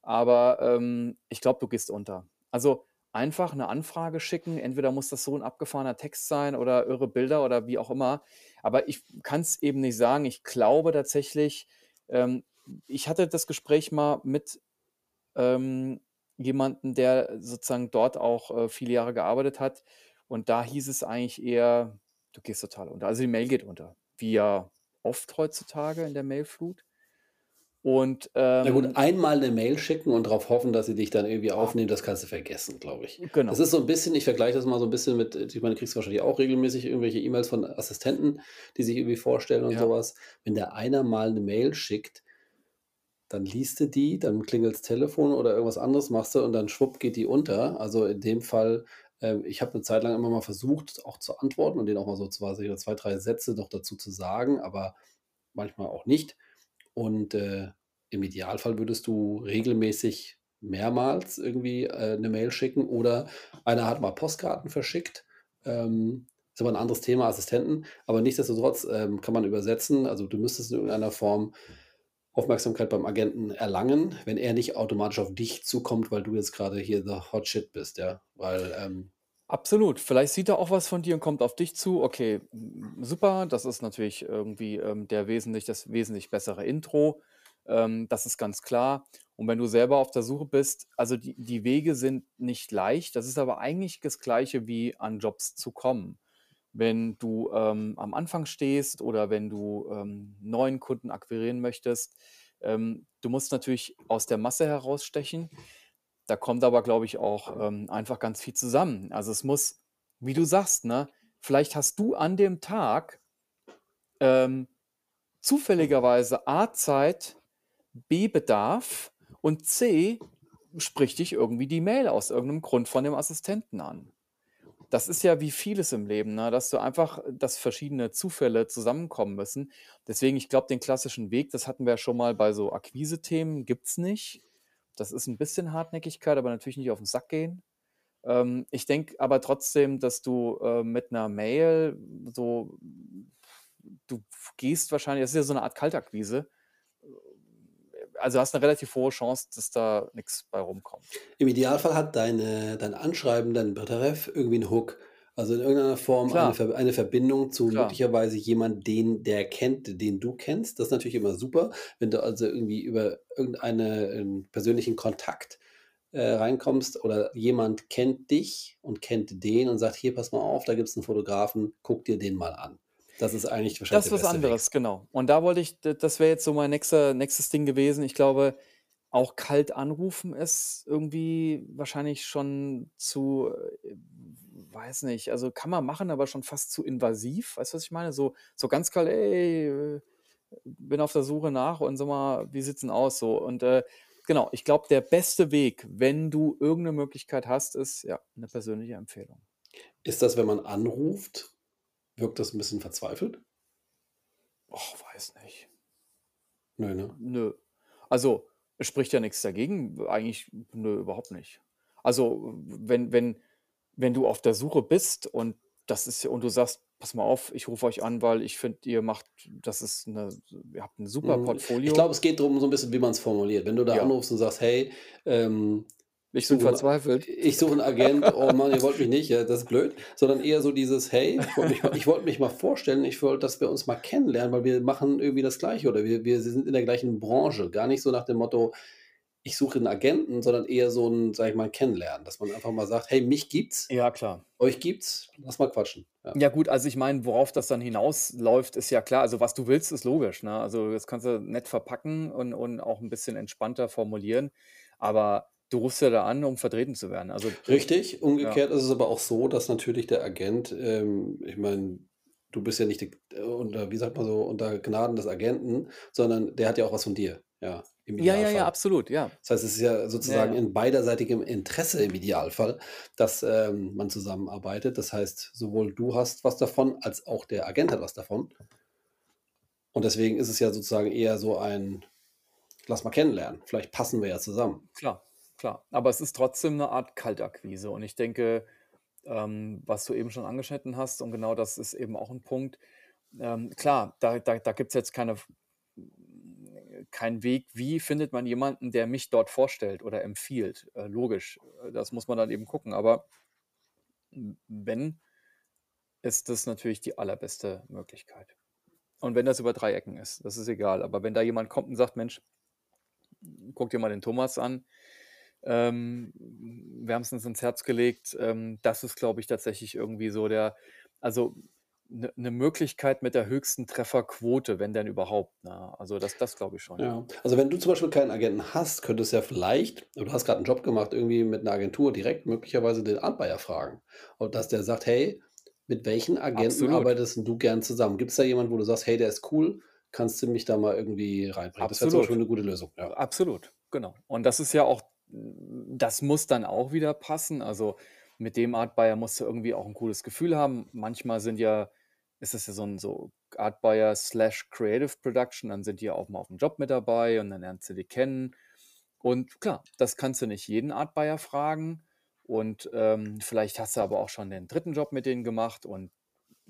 Aber, ähm, ich glaube, du gehst unter. Also, einfach eine Anfrage schicken. Entweder muss das so ein abgefahrener Text sein oder irre Bilder oder wie auch immer. Aber ich kann es eben nicht sagen. Ich glaube tatsächlich ähm, ich hatte das Gespräch mal mit, ähm, jemandem, der sozusagen dort auch, äh, viele Jahre gearbeitet hat. Und da hieß es eigentlich eher: „Du gehst total unter.“ Also, die Mail geht unter, wie ja oft heutzutage in der Mailflut. Und, Na ähm gut, einmal 'ne Mail schicken und drauf hoffen, dass sie dich dann irgendwie aufnehmen, das kannst du vergessen, glaube ich. Das Genau. ist so 'n bisschen ich vergleiche das mal so 'n bisschen mit ich meine, du kriegst wahrscheinlich auch regelmäßig irgendwelche E-Mails von Assistenten, die sich irgendwie vorstellen und Ja. was. Wenn der einer mal 'ne Mail schickt dann liest du die, dann klingelt's Telefon oder irgendwas anderes machst du und dann schwupp geht die unter. Also, in dem Fall ähm, ich habe 'ne Zeit lang immer mal versucht, auch zu antworten und denen auch mal so quasi 2, 3 Sätze noch dazu zu sagen, aber manchmal auch nicht. Und, äh, im Idealfall würdest du regelmäßig mehrmals irgendwie, äh, 'ne Mail schicken oder einer hat mal Postkarten verschickt. Ähm, ist aber 'n anderes Thema, Assistenten. Aber nichtsdestotrotz, ähm, kann man übersetzen. Also, du müsstest in irgendeiner Form Aufmerksamkeit beim Agenten erlangen, wenn er nicht automatisch auf dich zukommt, weil du jetzt grade hier the hot shit bist, ja? Weil, ähm Absolut. Vielleicht sieht er auch was von dir und kommt auf dich zu. Okay, super, das ist natürlich irgendwie, ähm, der wesentlich das wesentlich bessere Intro. Ähm, das ist ganz klar. Und wenn du selber auf der Suche bist also, die die Wege sind nicht leicht. Das ist aber eigentlich das Gleiche wie an Jobs zu kommen. Wenn du, ähm, am Anfang stehst oder wenn du, ähm, neuen Kunden akquirieren möchtest, ähm, du musst natürlich aus der Masse herausstechen. Da kommt aber, glaube ich, auch, ähm, einfach ganz viel zusammen. Also, es muss wie du sagst, ne, vielleicht hast du an dem Tag ähm, zufälligerweise A Zeit, B Bedarf und C spricht dich irgendwie die Mail aus irgend 'nem Grund von dem Assistenten an. Das ist ja wie vieles im Leben, ne, dass du einfach dass verschiedene Zufälle zusammenkommen müssen. Deswegen, ich glaube, den klassischen Weg, das hatten wir ja schon mal bei so Akquisethemen, gibt's nicht. Das ist 'n bisschen Hartnäckigkeit, aber natürlich nicht auf 'n Sack gehen. Ähm, ich denke aber trotzdem, dass du, äh, mit 'ner Mail so du gehst wahrscheinlich das ist ja so 'ne Art Kaltakquise. Also, hast 'ne relativ hohe Chance, dass da nix bei rumkommt. Im Idealfall hat deine dein Anschreiben, dein Betreff irgendwie 'n Hook. Also, in irgendeiner Form eine. Ver eine Verbindung zu Klar. möglicherweise jemand, den der kennt, den du kennst. Das ist natürlich immer super, wenn du also irgendwie über irgendeine ähm, persönlichen Kontakt, äh, reinkommst oder jemand kennt dich und kennt den und sagt: „Hier, pass mal auf, da gibt's 'n Fotografen, guck dir den mal an.“ Das ist eigentlich wahrscheinlich Das der ist was beste Weg. anderes, genau. Und da wollte ich d das wäre jetzt so mein nächster nächstes Ding gewesen. Ich glaube, auch kalt anrufen ist irgendwie wahrscheinlich schon zu äh, weiß nicht, also, kann man machen, aber schon fast zu invasiv. Weißt du, was ich meine? So so ganz kalt: „Ey, äh, bin auf der Suche nach und sag mal, wie sieht's 'n aus so?“ Und, äh, genau, ich glaube, der beste Weg, wenn du irgend 'ne Möglichkeit hast, ist, ja, 'ne persönliche Empfehlung. Ist das, wenn man anruft wirkt das 'n bisschen verzweifelt? Och, weiß nicht. Ne, ne? Nö. Also, es spricht ja nix dagegen. Eigentlich nö, überhaupt nicht. Also, wenn wenn wenn du auf der Suche bist und das ist und du sagst: pass mal auf, ich rufe euch an, weil ich finde, ihr macht, das ist eine, ihr habt ein super Hm, ich Portfolio. glaube, es geht darum, so ein bisschen, wie man es formuliert. Wenn du da Ja, anrufst und sagst: „Hey, ähm, ich bin verzweifelt. ich suche 'n Agent. Oh Mann, ihr wollt mich nicht, ja, das ist blöd.“ Sondern eher so dieses: „Hey, ich wollte mich ich wollte mich mal vorstellen, ich wollte, dass wir uns mal kennenlernen, weil wir machen irgendwie das Gleiche oder wir wir sind in der gleichen Branche.“ Gar nicht so nach dem Motto: „Ich suche 'n Agenten“, sondern eher so 'n, sage ich mal, Kennenlernen, dass man einfach mal sagt: „Hey, mich gibt's, Ja, klar. euch gibt's, lass mal quatschen.“ Ja. Ja gut, also ich meine, worauf das dann hinausläuft, ist ja klar. Also was du willst, ist logisch, ne? Also das kannst du nett verpacken und und auch ein bisschen entspannter formulieren, aber du rufst ja da an, um vertreten zu werden. Also, äh, Richtig, ja. umgekehrt ist es aber auch so, dass natürlich der Agent, ähm ich meine, du bist ja nicht d äh, unter wie sagt man so, unter Gnaden des Agenten, sondern der hat ja auch was von dir, ja, im Ja, ja, ja, absolut, ja. Das heißt, es ist ja Ja, sozusagen ja. in beiderseitigem Interesse im Idealfall, dass, ähm, man zusammenarbeitet. Das heißt, sowohl du hast was davon, als auch der Agent hat was davon. Und deswegen ist es ja sozusagen eher so ein: „Lass mal kennenlernen. Vielleicht passen wir ja zusammen.“ Klar, klar. Aber es ist trotzdem eine Art Kaltakquise und ich denke, ähm, was du eben schon angeschnitten hast und genau das ist eben auch ein Punkt. Ähm, klar, da da da gibt's jetzt keine f keinen Weg, wie findet man jemanden, der mich dort vorstellt oder empfiehlt? Äh, logisch, äh, das muss man dann eben gucken, aber wenn, ist das natürlich die allerbeste Möglichkeit. Und wenn das über 3 Ecken ist, das ist egal. Aber wenn da jemand kommt und sagt: „Mensch, guck dir mal den Thomas an, ähm, wärmstens ins Herz gelegt“, ähm, das ist, glaube ich, tatsächlich irgendwie so der also 'ne 'ne Möglichkeit mit der höchsten Trefferquote, wenn denn überhaupt, ne? Also das das glaube ich schon, ja. Ja. Also, wenn du zum Beispiel keinen Agenten hast, könntest du ja vielleicht du hast grad 'n Job gemacht irgendwie mit 'ner Agentur direkt möglicherweise den Art-Buyer fragen. Und dass der sagt: „Hey, mit welchen Agenten Absolut, arbeitest du gern zusammen? Gibt's da jemanden, wo du sagst: ‚Hey, der ist cool, kannst du mich da mal irgendwie reinbringen?‘“ Das wäre zum Beispiel absolut, 'ne gute Lösung, ja. absolut, genau. Und das ist ja auch das muss dann auch wieder passen. Also, mit dem Art Buyer musst du irgendwie auch 'n cooles Gefühl haben. Manchmal sind ja ist es ja so 'n so Art Buyer slash Creative Production, dann sind die ja auch mal auf'm Job mit dabei und dann lernst du die kennen. Und klar, das kannst du nicht jeden Art Buyer fragen und, ähm, vielleicht hast du aber auch schon den dritten Job mit denen gemacht und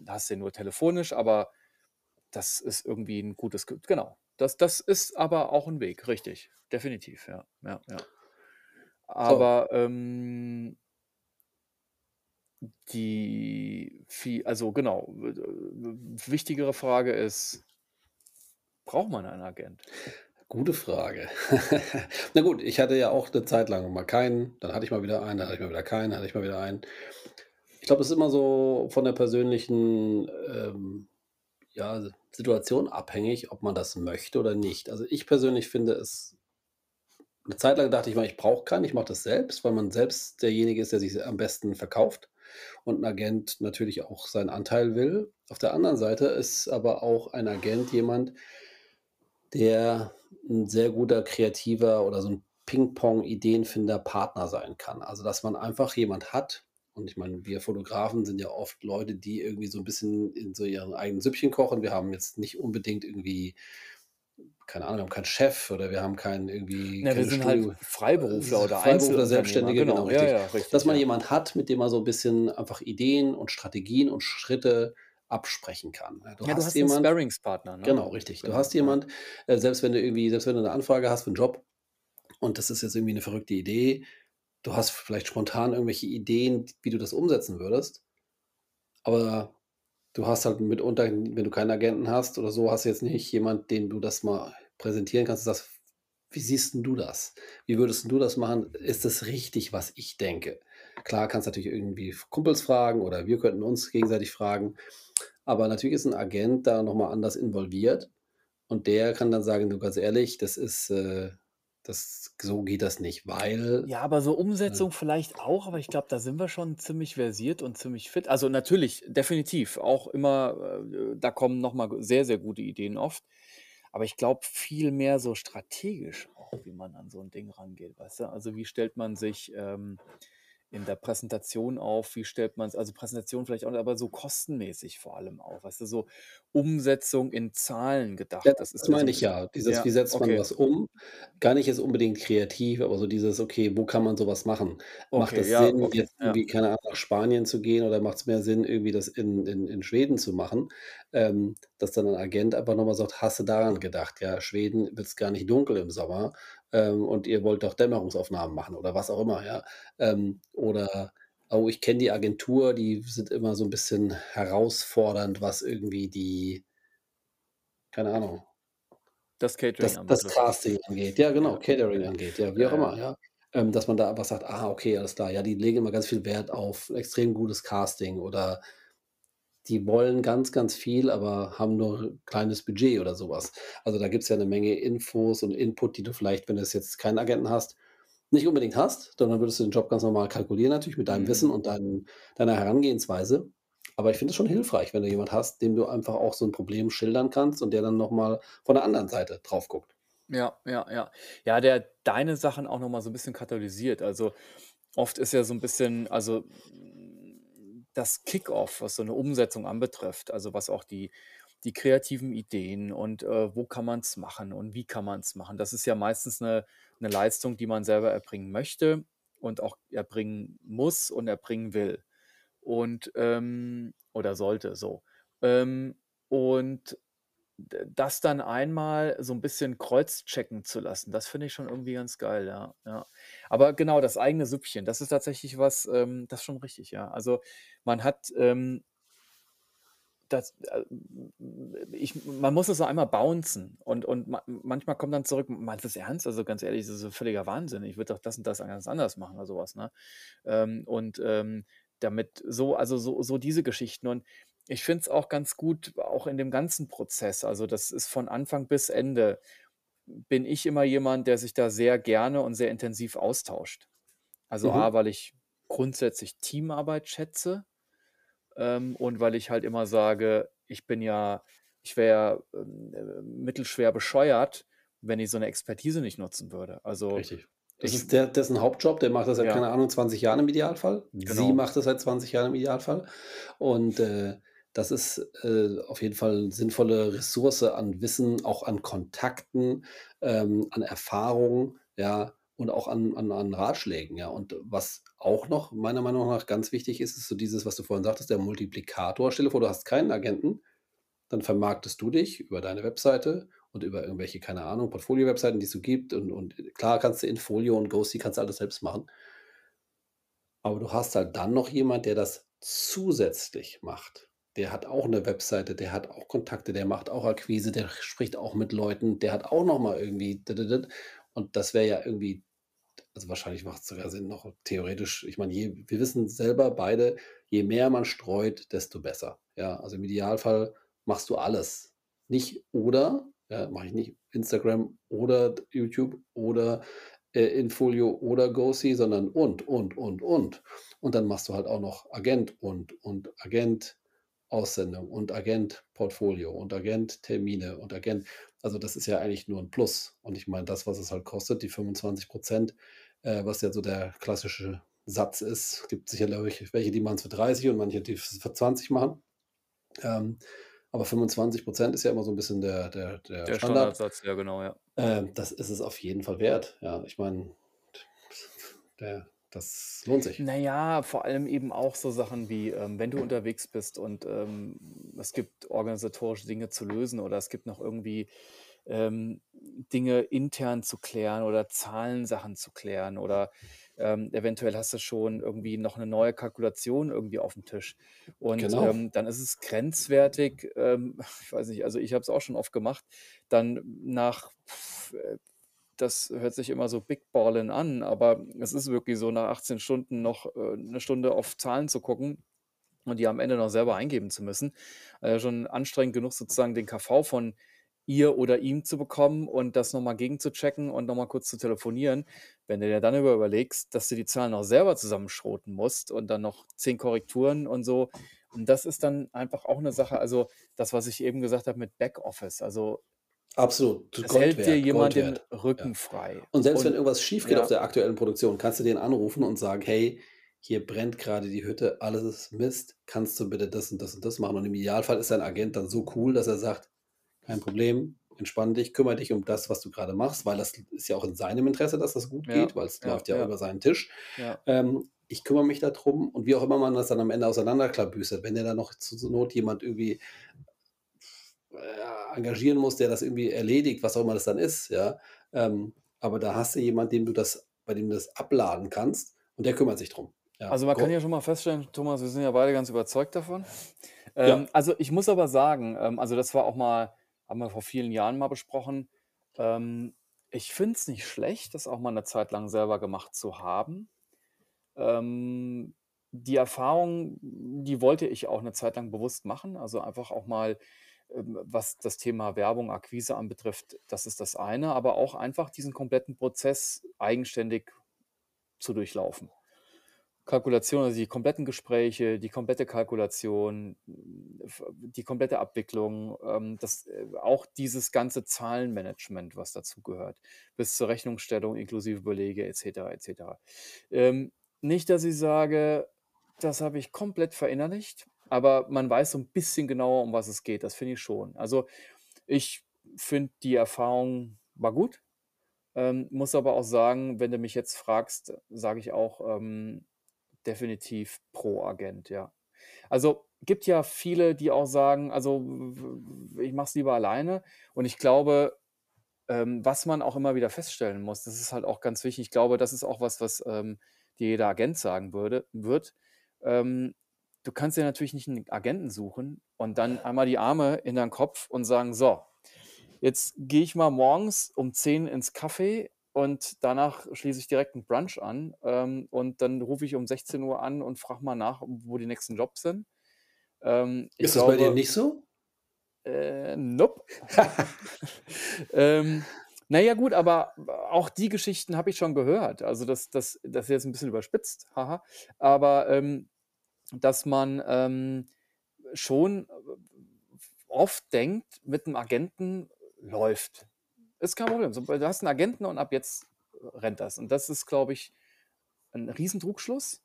hast den nur telefonisch, aber das ist irgendwie 'n gutes Ge genau. Das das ist aber auch 'n Weg, richtig, definitiv, ja, ja, ja. So. Aber, ähm die vi also genau, wichtigere Frage ist braucht man einen Agent? Gute Frage. Na gut, ich hatte ja auch 'ne Zeit lang mal keinen, dann hatte ich mal wieder einen, dann hatte ich mal wieder keinen, dann hatte ich mal wieder einen. Ich glaube, es ist immer so von der persönlichen, ähm, ja, Si Situation abhängig, ob man das möchte oder nicht. Also, ich persönlich finde es 'ne Zeit lang dachte ich mal, ich brauche keinen, ich mache das selbst, weil man selbst derjenige ist, der sich am besten verkauft und 'n Agent natürlich auch seinen Anteil will. Auf der anderen Seite ist aber auch ein Agent jemand der 'n sehr guter kreativer oder so 'n Ping-Pong-Ideenfinder-Partner sein kann. Also, dass man einfach jemand hat und ich meine, wir Fotografen sind ja oft Leute, die irgendwie so 'n bisschen in so ihrem eigenen Süppchen kochen. Wir haben jetzt nicht unbedingt irgendwie keine Ahnung, wir haben keinen Chef oder wir haben keinen irgendwie Na, wir sind halt Studio äh, Freiberufler oder Freiberufler, Selbstständige, genau, genau. Ja, richtig. ja, Dass richtig, man ja. jemand hat, mit dem man so 'n bisschen einfach Ideen und Strategien und Schritte absprechen kann? Du Ja, du hast hast 'n jemand Sparringspartner, ne? genau, richtig. Du Genau, hast ja. jemand, äh, selbst wenn du irgendwie selbst wenn du 'ne Anfrage hast für 'n Job und das ist jetzt irgendwie 'ne verrückte Idee, du hast vielleicht spontan irgendwelche Ideen, wie du das umsetzen würdest aber du hast halt mitunter, wenn du keinen Agenten hast oder so, hast du jetzt nicht jemand, dem du das mal präsentieren kannst und „Wie siehst du das? Wie würdest du das machen? Ist das richtig, was ich denke?“ Klar, kannst natürlich irgendwie Kumpels fragen oder wir könnten uns gegenseitig fragen, aber natürlich ist 'n Agent da noch mal anders involviert und der kann dann sagen: „Du, ganz ehrlich, das ist, äh das so geht das nicht, weil“ Ja, aber so äh Umsetzung vielleicht auch, aber ich glaube, da sind wir schon ziemlich versiert und ziemlich fit. Also, natürlich, definitiv, auch immer, äh da kommen noch mal g sehr, sehr gute Ideen oft. Aber ich glaube, viel mehr so strategisch auch, wie man an so 'n Ding rangeht, weißt du? Also, wie stellt man sich, ähm in der Präsentation auf? Wie stellt man's also, Präsentation vielleicht auch, aber so kostenmäßig vor allem auch, weißt du, so Umsetzung in Zahlen Ja, gedacht. Das das ist ja so meine ich ja. Dieses ja, wie setzt man okay. was um? Gar nicht jetzt unbedingt kreativ, aber so dieses: „Okay, wo kann man so was machen? Macht Okay, das ja, Sinn, okay, jetzt ja. irgendwie, keine Ahnung, nach Spanien zu gehen oder macht's mehr Sinn, irgendwie das in in in Schweden zu machen?“ Ähm, dass dann 'n Agent einfach noch mal sagt: „Hast du daran gedacht? Ja, Schweden wird's gar nicht dunkel im Sommer, ähm, und ihr wollt doch Dämmerungsaufnahmen machen“ oder was auch immer, ja? Ähm, oder: „Oh, ich kenne die Agentur, die sind immer so 'n bisschen herausfordernd, was irgendwie die“ keine Ahnung Das Catering das das anbetrifft. Casting angeht. Ja, genau, Ja, Catering angeht, ja, wie auch ja. immer, ja. Ähm, dass man da einfach sagt: „Ah, okay, alles klar.“ Ja, die legen immer ganz viel Wert auf extrem gutes Casting oder die wollen ganz, ganz viel, aber haben nur kleines Budget oder so was. Also, da gibt's ja 'ne Menge Infos und Input, die du vielleicht, wenn du jetzt keinen Agenten hast, nicht unbedingt hast, sondern würdest du den Job ganz normal kalkulieren natürlich mit deinem Wissen Mhm. und deinem deiner Herangehensweise. Aber ich finde es schon hilfreich, wenn du jemand hast, dem du einfach auch so 'n Problem schildern kannst und der dann noch mal von der anderen Seite drauf guckt. Ja, ja, ja. Ja, der deine Sachen auch noch mal so 'n bisschen katalysiert. Also, oft ist ja so 'n bisschen also, das Kick-off, was so 'ne Umsetzung anbetrifft, also, was auch die die kreativen Ideen und, äh, wo kann man's machen und wie kann man's machen? Das ist ja meistens 'ne 'ne Leistung, die man selber erbringen möchte und auch erbringen muss und erbringen will und, ähm oder sollte, so. Ähm, und das dann einmal so 'n bisschen kreuzchecken zu lassen, das finde ich schon irgendwie ganz geil, ja, ja. Aber genau, das eigene Süppchen, das ist tatsächlich was, ähm das ist schon richtig, ja. Also, man hat, ähm das, äh, ich man muss es so einmal bouncen und und ma manchmal kommt dann zurück: „Meinst du's ernst? Also, ganz ehrlich, das ist ja völliger Wahnsinn. Ich würde doch das und das ganz anders machen“, oder so was, ne? Ähm, und, ähm, damit so also, so so diese Geschichten. Und ich finde es auch ganz gut, auch in dem ganzen Prozess, also, das ist von Anfang bis Ende bin ich immer jemand, der sich da sehr gerne und sehr intensiv austauscht. Also, A, Mhm. weil ich grundsätzlich Teamarbeit schätze, ähm, und weil ich halt immer sage, ich bin ja ich wäre ja, ähm, äh, mittelschwer bescheuert, wenn ich so 'ne Expertise nicht nutzen würde. Also, Richtig. Das ich ist der dessen Hauptjob, der macht das seit, Ja. keine Ahnung, 20 Jahren im Idealfall. Sie Genau. macht das seit 20 Jahren im Idealfall. Und, äh, das ist, äh, auf jeden Fall sinnvolle Ressource an Wissen, auch an Kontakten, ähm, an Erfahrung, ja, und auch an an an Ratschlägen, ja. Und was auch noch meiner Meinung nach ganz wichtig ist, ist so dieses, was du vorhin sagtest, der Multiplikator. Stell dir vor, du hast keinen Agenten, dann vermarktest du dich über deine Webseite und über irgendwelche, keine Ahnung, Portfolio-Webseiten, die es so gibt und und klar kannst du Infolio und Ghosty kannst du alles selbst machen. Aber du hast halt dann noch jemand, der das zusätzlich macht. Der hat auch 'ne Webseite, der hat auch Kontakte, der macht auch Akquise, der spricht auch mit Leuten, der hat auch noch mal irgendwie und das wäre ja irgendwie also, wahrscheinlich macht's sogar Sinn noch theoretisch ich meine, wir wissen selber beide, je mehr man streut, desto besser. Ja, also, im Idealfall machst du alles. Nicht oder, ja, mache ich nicht, Instagram oder YouTube oder, äh, Infolio oder Ghosty, sondern und, und, und, und. Und dann machst du halt auch noch Agent und und Agent Aussendung und Agent Portfolio und Agent Termine und Agent also, das ist ja eigentlich nur 'n Plus. Und ich meine, das, was es halt kostet, die 25 %, äh, was ja so der klassische Satz ist gibt sicher, glaube ich, welche, die machen's für 30 und manche, die es für 20 machen. Ähm, aber 25 % ist ja immer so 'n bisschen der der der Der Standard. Standardsatz, ja genau, ja. Ähm, das ist es auf jeden Fall wert. Ja, ich meine, der das lohnt sich. Na ja, vor allem eben auch so Sachen wie, ähm, wenn du unterwegs bist und, ähm, es gibt organisatorische Dinge zu lösen oder es gibt noch irgendwie, ähm, Dinge intern zu klären oder Zahlensachen zu klären oder, ähm, eventuell hast du schon irgendwie noch 'ne neue Kalkulation irgendwie aufm Tisch. Und, Genau. ähm, dann ist es grenzwertig, ähm, ich weiß nicht, also, ich habe es auch schon oft gemacht, dann nach äh, das hört sich immer so Big Ballin an, aber es ist wirklich so, nach 18 Stunden noch, äh, 'ne Stunde auf Zahlen zu gucken und die am Ende noch selber eingeben zu müssen. Äh, schon anstrengend genug sozusagen den KV von ihr oder ihm zu bekommen und das noch mal gegenzuchecken und noch mal kurz zu telefonieren. Wenn du dir dann überlegst, dass du die Zahlen auch selber zusammenschroten musst und dann noch 10 Korrekturen und so. Und das ist dann einfach auch 'ne Sache also, das, was ich eben gesagt habe mit Backoffice, also Absolut, es Gold hält dir wert, jemand Gold den wert, ja. Rücken frei Und selbst wenn und irgendwas schiefgeht auf ja. der aktuellen Produktion, kannst du den anrufen und sagen: „Hey, hier brennt gerade die Hütte, alles ist Mist, kannst du bitte das und das und das machen? Und im Idealfall ist dein Agent dann so cool, dass er sagt, kein Problem, entspann dich, kümmere dich um das, was du gerade machst, weil das ist ja auch in seinem Interesse, dass das gut Ja, geht, weil es ja, läuft ja über seinen Tisch. Ähm, ich kümmere mich darum und wie auch immer man das dann am Ende auseinanderklabüstert, wenn der dann noch zu zur Not jemand irgendwie engagieren muss, der das irgendwie erledigt, was auch immer das dann ist, ja. Ähm, aber da hast du jemand, dem du das bei dem du das abladen kannst und der kümmert sich drum. Ja, Also, man kann gro ja schon mal feststellen, Thomas, wir sind ja beide ganz überzeugt davon. ja, Ähm, also, ich muss aber sagen, ähm, also, das war auch mal haben wir vor vielen Jahren mal besprochen. Ähm, ich finde es nicht schlecht, das auch mal eine Zeit lang selber gemacht zu haben. Ähm, die Erfahrung, die wollte ich auch eine Zeit lang bewusst machen. Also, einfach auch mal, was das Thema Werbung, Akquise anbetrifft, das ist das eine, aber auch einfach diesen kompletten Prozess eigenständig zu durchlaufen. Kalkulation, also die kompletten Gespräche, die komplette Kalkulation, f die komplette Abwicklung, ähm, das äh, auch dieses ganze Zahlenmanagement, was dazugehört, bis zur Rechnungsstellung inklusive Belege et cetera, et cetera. Ähm, nicht, dass ich sage, das habe ich komplett verinnerlicht, aber man weiß so ein bisschen genauer, um was es geht. Das finde ich schon. Also, ich finde, die Erfahrung war gut, ähm, muss aber auch sagen, wenn du mich jetzt fragst, sage ich auch, ähm Definitiv pro Agent, ja. Also, gibt ja viele, die auch sagen: „Also, ich mache es lieber alleine.“ Und ich glaube, ähm, was man auch immer wieder feststellen muss, das ist halt auch ganz wichtig. Ich glaube, das ist auch was, was, ähm, dir jeder Agent sagen würde wird. Du kannst dir natürlich nicht einen Agenten suchen und dann einmal die Arme in deinen Kopf und sagen: „So, jetzt gehe ich mal morgens um 10 ins Café und danach schließe ich direkt 'n Brunch an, ähm, und dann rufe ich um sechzehn Uhr an und frage mal nach, wo die nächsten Jobs sind. Ähm, Ist das bei dir glaube nicht so? äh, nope. Ähm, na ja gut, aber auch die Geschichten habe ich schon gehört. Also, das das das ist jetzt 'n bisschen überspitzt, haha. Aber, ähm, dass man, ähm, schon oft denkt, mit 'nem Agenten läuft. Ist kein Problem. Du hast 'n Agenten und ab jetzt rennt das. Und das ist, glaube ich, 'n Riesentrugschluss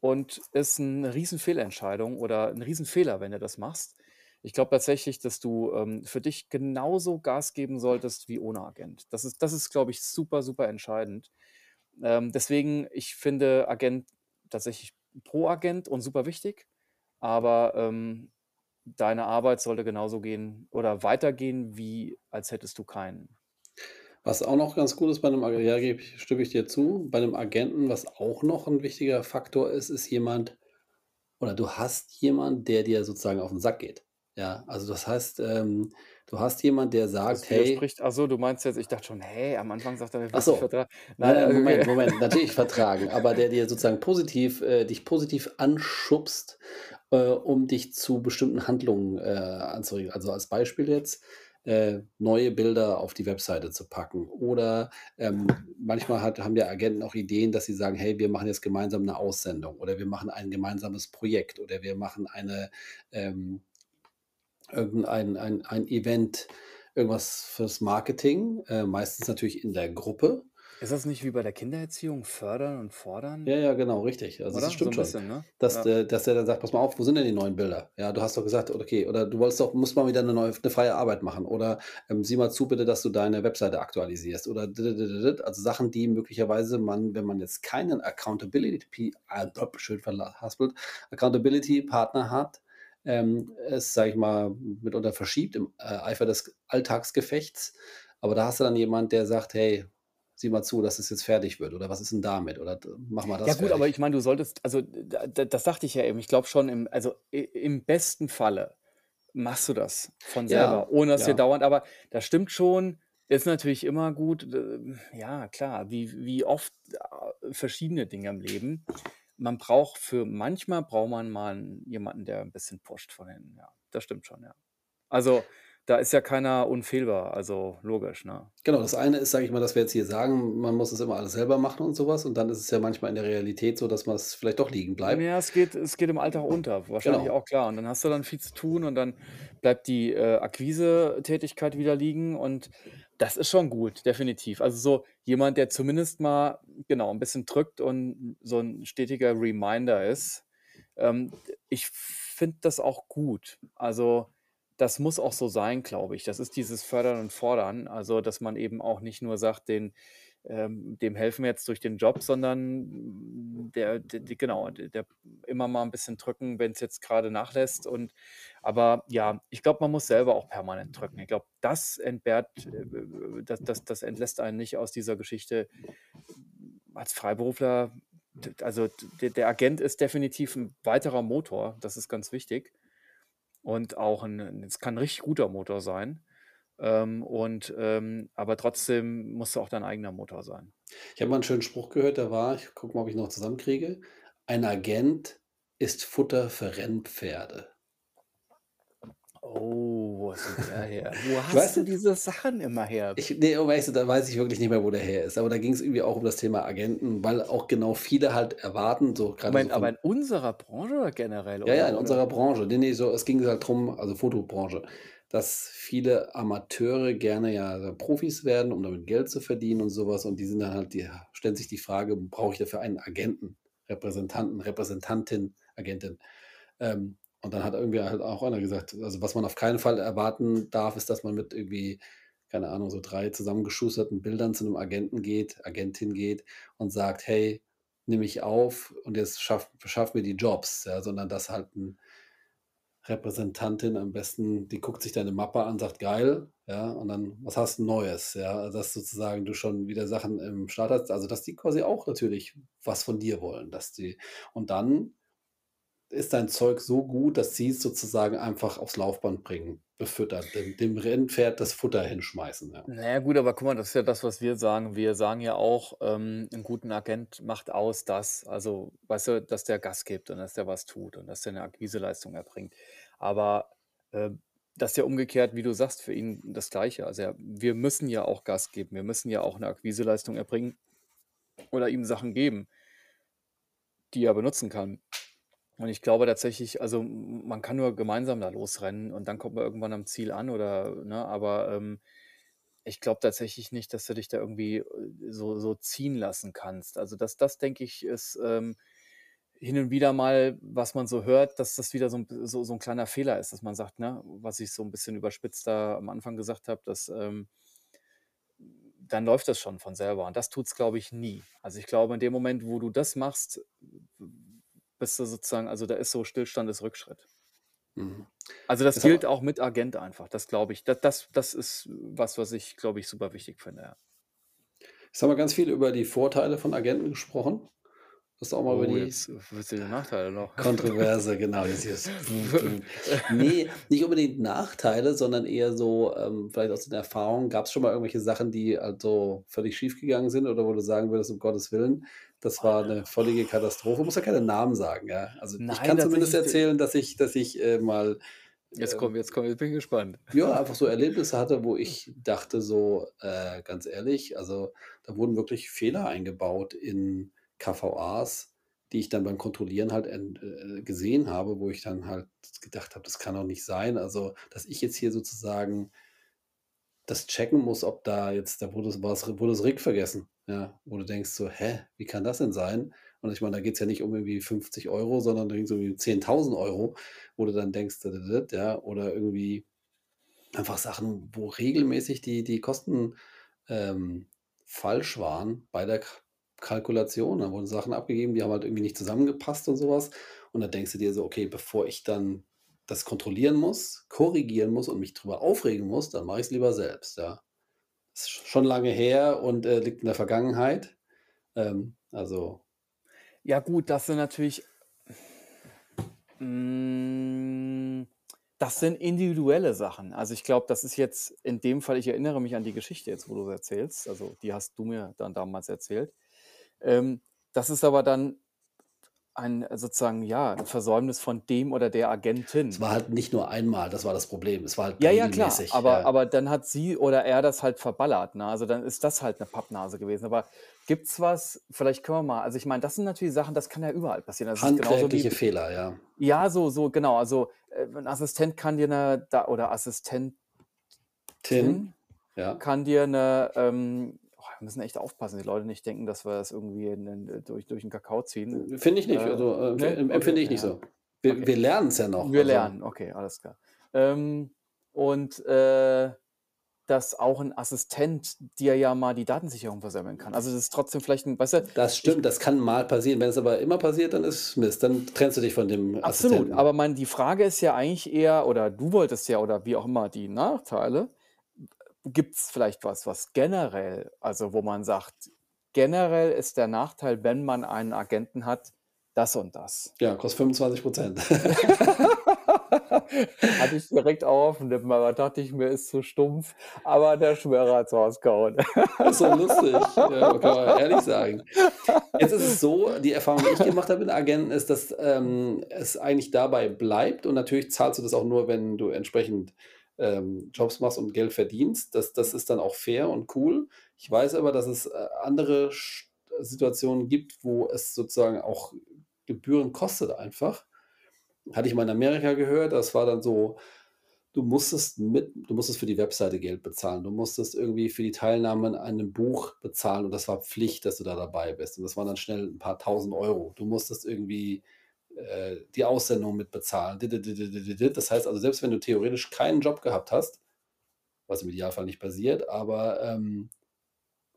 und ist 'ne Riesenfehlentscheidung oder 'n Riesenfehler, wenn du das machst. Ich glaube tatsächlich, dass du, ähm, für dich genauso Gas geben solltest wie ohne Agent. Das ist das ist, glaube ich, super, super entscheidend. Ähm, deswegen, ich finde Agent tatsächlich pro Agent und super wichtig, aber, ähm, deine Arbeit sollte genauso gehen oder weitergehen, wie als hättest du keinen. Was auch noch ganz gut ist bei 'nem Ag ja, stimme ich dir zu. Bei 'nem Agenten, was auch noch 'n wichtiger Faktor ist, ist jemand oder du hast jemand, der dir sozusagen auf 'n Sack geht. Ja, also das heißt, ähm, du hast jemand, der sagt: Das „Hey“ widerspricht ach so, du meinst jetzt ich dachte schon: „Hä, am Anfang sagt er, er Ach wird dich so. vertra“ Nein, nein, nein, also Moment, okay. Moment, natürlich vertragen, aber der dir sozusagen positiv äh, dich positiv anschubst, äh, um dich zu bestimmten Handlungen, äh, anzuregen. Also, als Beispiel jetzt, äh, neue Bilder auf die Webseite zu packen oder, ähm, manchmal hat haben ja Agenten auch Ideen, dass sie sagen: „Hey, wir machen jetzt gemeinsam 'ne Aussendung“ oder „Wir machen ein gemeinsames Projekt“ oder „Wir machen eine, ähm irgendein ein ein Event, irgendwas fürs Marketing“, äh, meistens natürlich in der Gruppe. Ist das nicht wie bei der Kindererziehung, fördern und fordern? Ja, ja, genau, richtig. Also, das Oder? So stimmt schon, bisschen, ne? dass Ja. der dass der dann sagt: „Pass mal auf, wo sind denn die neuen Bilder? Ja, du hast doch gesagt okay, oder du wolltest doch musst mal wieder 'ne neue 'ne freie Arbeit machen oder, ähm, sieh mal zu bitte, dass du deine Webseite aktualisierst“ oder. Also, Sachen, die möglicherweise man, wenn man jetzt keinen Accountability ah, schön verhaspelt, Accountability-Partner hat, ähm, es, sage ich mal, mitunter verschiebt im, äh, Eifer des Alltagsgefechts. Aber da hast du dann jemand, der sagt: „Hey, sieh mal zu, dass es jetzt fertig wird“ oder „Was ist 'n damit“ oder „Mach mal Ja das gut, aber fertig.“ ich meine, du solltest also, da da das sagte ich ja eben, ich glaube schon im also, im besten Falle machst du das von Ja, selber, ohne dass dir ja. dauernd aber das stimmt schon, ist natürlich immer gut, ja klar, wie wie oft, äh, verschiedene Dinge im Leben. Man braucht für manchmal braucht man mal jemanden, der 'n bisschen pusht von hinten, ja. Das stimmt schon, ja. Also, da ist ja keiner unfehlbar, also logisch, ne? Genau, das eine ist, sage ich mal, dass wir jetzt hier sagen, man muss das immer alles selber machen und so was und dann ist es ja manchmal in der Realität so, dass man's vielleicht doch liegen bleibt. Ja, es geht es geht im Alltag unter, wahrscheinlich Genau. auch, klar. Und dann hast du dann viel zu tun und dann bleibt die, äh, Akquisetätigkeit wieder liegen und das ist schon gut, definitiv. Also, so jemand, der zumindest mal, genau, 'n bisschen drückt und so 'n stetiger Reminder ist. Ähm, ich finde das auch gut. Also, das muss auch so sein, glaube ich. Das ist dieses Fördern und Fordern, also, dass man eben auch nicht nur sagt, den ähm, dem helfen wir jetzt durch den Job, sondern der d d genau, d der immer mal 'n bisschen drücken, wenn's jetzt grade nachlässt und aber ja, ich glaube, man muss selber auch permanent drücken. Ich glaube, das entbehrt äh, das das das entlässt einen nicht aus dieser Geschichte. Als Freiberufler, also, d der Agent ist definitiv 'n weiterer Motor, das ist ganz wichtig und auch 'n 'n es kann 'n richtig guter Motor sein, ähm, und, ähm aber trotzdem musst du auch dein eigener Motor sein. Ich habe mal 'n schönen Spruch gehört, der war ich gucke mal, ob ich noch zusammenkriege: „Ein Agent ist Futter für Rennpferde.“ Oh, wo du der her? Wo hast weiß du diese Sachen immer her? ich ne, oh, weißt du, da weiß ich wirklich nicht mehr, wo der her ist, aber da ging's irgendwie auch um das Thema Agenten, weil auch genau viele halt erwarten, so grade so aber in unserer Branche oder generell, Ja, ja, oder in oder? unserer Branche. Ne, ne, so es ging halt drum also, Fotobranche, dass viele Amateure gerne ja Profis werden, um damit Geld zu verdienen und so was und die sind dann halt die stellen sich die Frage: „Brauche ich dafür einen Agenten, Repräsentanten, Repräsentantin, Agentin?“ Ähm, und dann hat irgendwie halt auch einer gesagt, also, was man auf keinen Fall erwarten darf, ist, dass man mit irgendwie, keine Ahnung, so 3 zusammengeschusterten Bildern zu 'nem Agenten geht Agentin geht und sagt: „Hey, nimm mich auf und jetzt schaff verschaff mir die Jobs“, ja, sondern dass halt 'n Repräsentantin am besten die guckt sich deine Mappe an, sagt: „Geil“, ja, und dann: „Was hast 'n Neues?“ Ja, dass sozusagen du schon wieder Sachen im Start hast also, dass die quasi auch natürlich was von dir wollen, dass die und dann ist dein Zeug so gut, dass sie's sozusagen einfach aufs Laufband bringen, befüttert, dem dem Rennpferd das Futter hinschmeißen, ja. Na ja, gut, aber guck mal, das ist ja das, was wir sagen. Wir sagen ja auch, ähm, 'n guten Agent macht aus, dass also, weißt du, dass der Gas gibt und dass der was tut und dass der 'ne Akquiseleistung erbringt. Aber, ähm, das ist ja umgekehrt, wie du sagst, für ihn das Gleiche. Also, er wir müssen ja auch Gas geben. Wir müssen ja auch 'ne Akquiseleistung erbringen oder ihm Sachen geben die er benutzen kann. Und ich glaube tatsächlich also, man kann nur gemeinsam da losrennen und dann kommt man irgendwann am Ziel an oder ne, aber, ähm, ich glaube tatsächlich nicht, dass du dich da irgendwie, äh, so so ziehen lassen kannst. Also, das das denke ich, ist, ähm, hin und wieder mal, was man so hört, dass das wieder so 'n b so so 'n kleiner Fehler ist, dass man sagt, ne, was ich so 'n bisschen überspitzt da am Anfang gesagt habe, dass, ähm dann läuft das schon von selber und das tut's, glaube ich, nie. Also, ich glaube, in dem Moment, wo du das machst, bist du sozusagen also, da ist so Stillstand ist Rückschritt. Mhm. Also, das haben gilt auch mit Agent einfach. Das glaube ich. Da das das ist was, was ich, glaube ich, super wichtig finde, ja. Jetzt haben wir ganz viel über die Vorteile von Agenten gesprochen. Hast du auch mal über Oh, die jetzt die Nachteile noch? Kontroverse, genau, jetzt hier ist ne, nicht unbedingt Nachteile, sondern eher so, ähm, vielleicht aus den Erfahrungen. Gab's schon mal irgendwelche Sachen, die also völlig schiefgegangen sind oder wo du sagen würdest: „Um Gottes Willen, das war 'ne völlige Katastrophe?“ Musst ja keine Namen sagen, ja? Also, ich Nein, kann zumindest erzählen, dass ich dass ich, äh, mal, Jetzt ähm komm jetzt komm, jetzt bin ich gespannt. ja, einfach so Erlebnisse hatte, wo ich dachte so, äh, ganz ehrlich, also, da wurden wirklich Fehler eingebaut in KVAs, die ich dann beim Kontrollieren halt äh, gesehen habe, wo ich dann halt gedacht habe: „Das kann doch nicht sein.“ Also, dass ich jetzt hier sozusagen das checken muss, ob da jetzt da wurde das wurde das RIG vergessen, ja? Wo du denkst so: „Hä, wie kann das denn sein?“ Und ich meine, da geht's ja nicht um irgendwie 50 €, sondern da ging's irgendwie um 10.000 €, wo du dann denkst, ja, oder irgendwie einfach Sachen, wo regelmäßig die die Kosten, ähm, falsch waren bei der K Kalkulation. Da wurden Sachen abgegeben, die haben halt irgendwie nicht zusammengepasst und so was. Und da denkst du dir so: „Okay, bevor ich dann das kontrollieren muss, korrigieren muss und mich drüber aufregen muss, dann mache ich's lieber selbst“, ja? Ist sch schon lange her und, äh, liegt in der Vergangenheit. Ähm, also Ja gut, das sind natürlich hm, das sind individuelle Sachen. Also, ich glaube, das ist jetzt in dem Fall ich erinnere mich an die Geschichte jetzt, wo du's erzählst. Also, die hast du mir dann damals erzählt. Ähm, das ist aber dann ein äh, sozusagen, ja, 'n Versäumnis von dem oder der Es Agentin. war halt nicht nur einmal, das war das Problem. Es war halt Ja, ja, klar, aber ja. aber dann hat sie oder er das halt verballert, ne? Also, dann ist das halt 'ne Pappnase gewesen. Aber gibt's was vielleicht können wir mal also, ich meine, das sind natürlich Sachen, das kann ja überall passieren. Das Handwerkliche wie Fehler, ja. ja, so so genau. Also, äh, 'n Assistent kann dir 'ne da oder Assistentin Tin, ja. kann dir 'ne, ähm müssen echt aufpassen, die Leute nicht denken, dass wir das irgendwie in in durch durch 'n Kakao ziehen. Finde ich nicht. Äh, Also, äh, ne? em Okay, empfinde ich nicht ja. so. Wir Okay. wir lernen's ja noch, Wir also lernen, okay, alles klar. Ähm, und, äh, dass auch 'n Assistent dir ja mal die Datensicherung versemmeln kann. Also, das ist trotzdem vielleicht 'n weißt du, Das ich stimmt, das kann mal passieren. Wenn es aber immer passiert, dann ist Mist. Dann trennst du dich von dem Absolut, Assistenten. aber meine die Frage ist ja eigentlich eher oder du wolltest ja oder wie auch immer die Nachteile. Gibt's vielleicht was, was generell also, wo man sagt, generell ist der Nachteil, wenn man einen Agenten hat, das und das? Ja, kostet 25% Hatte ich direkt auf Lippen, aber dachte ich mir, ist zu stumpf, aber der Schwörer hat's rausgehauen. Das ist so lustig. Ja, kann man ehrlich sagen. Jetzt ist es so, die Erfahrung, die ich gemacht habe mit Agenten, ist, dass, ähm, es eigentlich dabei bleibt und natürlich zahlst du das auch nur, wenn du entsprechend, ähm, Jobs machst und Geld verdienst. Das das ist dann auch fair und cool. Ich weiß aber, dass es, äh, andere Situationen gibt, wo es sozusagen auch Gebühren kostet einfach. Hatte ich mal in Amerika gehört, das war dann so, du musstest mit du musstest für die Webseite Geld bezahlen. Du musstest irgendwie für die Teilnahme an einem Buch bezahlen und das war Pflicht, dass du da dabei bist. Und das waren dann schnell 'n paar Tausend Euro. Du musstest irgendwie, äh, die Aussendung mitbezahlen. Di di. Das heißt also, selbst wenn du theoretisch keinen Job gehabt hast, was im Idealfall nicht passiert, aber, ähm,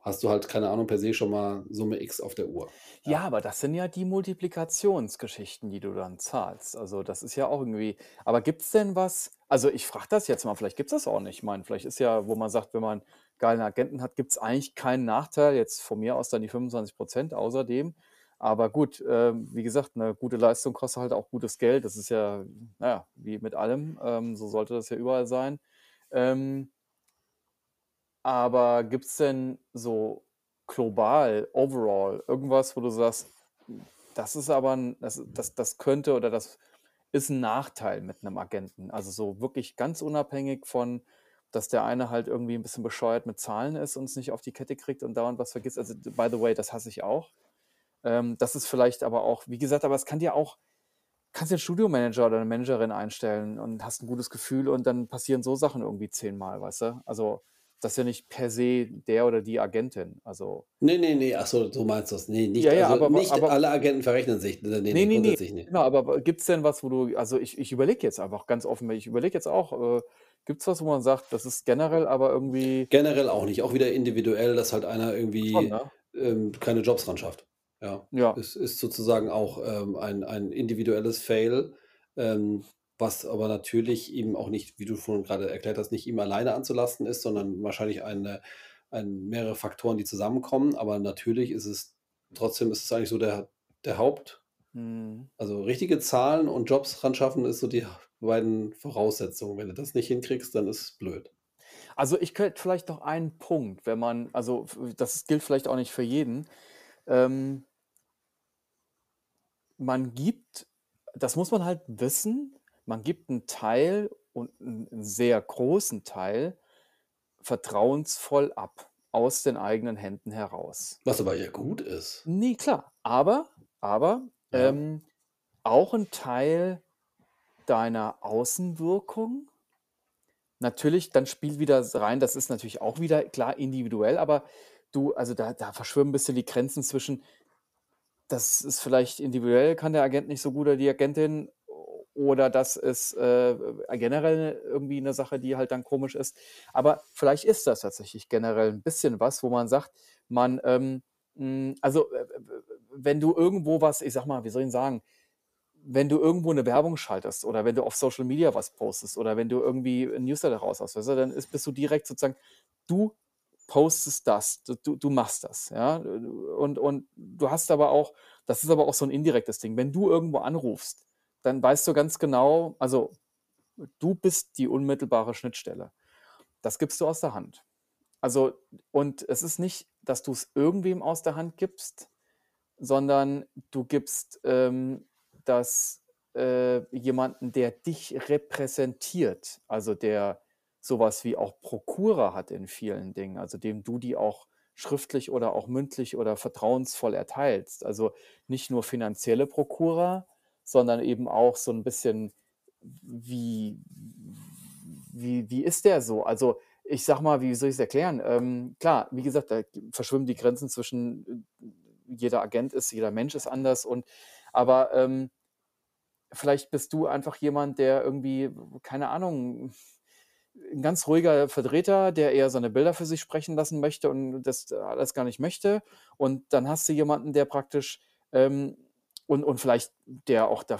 hast du halt, keine Ahnung, per se schon mal Summe X auf der Uhr. Ja, Ja. aber das sind ja die Multiplikationsgeschichten, die du dann zahlst. Also, das ist ja auch irgendwie aber gibt's denn was also, ich frage das jetzt mal, vielleicht gibt's das auch nicht. Ich meine, vielleicht ist ja, wo man sagt, wenn man geilen Agenten hat, gibt's eigentlich keinen Nachteil, jetzt von mir aus dann die 25% außerdem. Aber gut, ähm, wie gesagt, 'ne gute Leistung kostet halt auch gutes Geld. Das ist ja, na ja, wie mit allem, ähm, so sollte das ja überall sein. Ähm aber gibt's denn so global, overall irgendwas, wo du sagst, das ist aber 'n das das das könnte oder das ist 'n Nachteil mit 'nem Agenten? Also, so wirklich ganz unabhängig von, dass der eine halt irgendwie 'n bisschen bescheuert mit Zahlen ist und es nicht auf die Kette kriegt und dauernd was vergisst. Also, by the way, das hasse ich auch. Ähm, das ist vielleicht aber auch wie gesagt, aber es kann dir auch kannst dir 'n Studiomanager oder 'ne Managerin einstellen und hast 'n gutes Gefühl und dann passieren so Sachen irgendwie zehnmal, weißt du? Also, das ist ja nicht per se der oder die Agentin. Also Ne, ne, ne, ach so, meinst du's. Ne, nicht Ja, ja, also, aber nicht aber alle Agenten verrechnen sich. Ne, ne, Ne, ne, ne, ne, grundsätzlich nicht. genau, aber wa gibt's denn was, wo du also, ich ich überlege jetzt einfach ganz offen, ich überlege jetzt auch, äh, gibt's was, wo man sagt, das ist generell aber irgendwie Generell auch nicht. Auch wieder individuell, dass halt einer Schon, irgendwie, ne? ähm, keine Jobs ran schafft. Ja. Ja. Es ist sozusagen auch, ähm, ein ein individuelles Fail, ähm, was aber natürlich eben auch nicht, wie du vorhin grade erklärt hast, nicht ihm alleine anzulasten ist, sondern wahrscheinlich eine ein mehrere Faktoren, die zusammenkommen. Aber natürlich ist es trotzdem ist es eigentlich so der der Haupt Mhm. also, richtige Zahlen und Jobs ran schaffen ist so die beiden Voraussetzungen. Wenn du das nicht hinkriegst, dann ist es blöd. Also, ich könnte vielleicht noch einen Punkt, wenn man also, f das gilt vielleicht auch nicht für jeden. Ähm man gibt das muss man halt wissen, man gibt 'n Teil und 'n 'n sehr großen Teil vertrauensvoll ab, aus den eigenen Händen heraus. Was aber ja gut ist. Ne, klar, aber aber, Ja. ähm, auch 'n Teil deiner Außenwirkung. Natürlich, dann spielt wieder rein das ist natürlich auch wieder, klar, individuell, aber du also, da da verschwimmen 'n bisschen die Grenzen zwischen das ist vielleicht individuell kann der Agent nicht so gut oder die Agentin oder das ist, äh, generell irgendwie 'ne Sache, die halt dann komisch ist. Aber vielleicht ist das tatsächlich generell 'n bisschen was, wo man sagt, man, ähm, hm also, w wenn du irgendwo was ich sage mal, wie soll ich sagen, wenn du irgendwo 'ne Werbung schaltest oder wenn du auf Social Media was postest oder wenn du irgendwie 'n Newsletter raushaust, weißt du, dann ist bist du direkt sozusagen du postest das, du du machst das, ja? Und und du hast aber auch das ist aber auch so 'n indirektes Ding. Wenn du irgendwo anrufst, dann weißt du ganz genau also, du bist die unmittelbare Schnittstelle. Das gibst du aus der Hand. Also und es ist nicht, dass du's irgendwem aus der Hand gibst, sondern du gibst, ähm, das, äh, jemanden, der dich repräsentiert, also der sowas wie auch Prokura hat in vielen Dingen, also dem du die auch schriftlich oder auch mündlich oder vertrauensvoll erteilst. Also nicht nur finanzielle Prokura, sondern eben auch so ein bisschen wie wie wie ist der so? Also, ich sage mal, wie soll ich's erklären? Ähm, klar, wie gesagt, da verschwimmen die Grenzen zwischen äh, jeder Agent ist jeder Mensch ist anders und aber, ähm, vielleicht bist du einfach jemand, der irgendwie, keine Ahnung, 'n ganz ruhiger Vertreter, der eher seine Bilder für sich sprechen lassen möchte und das alles gar nicht möchte. Und dann hast du jemanden, der praktisch, ähm und und vielleicht der auch da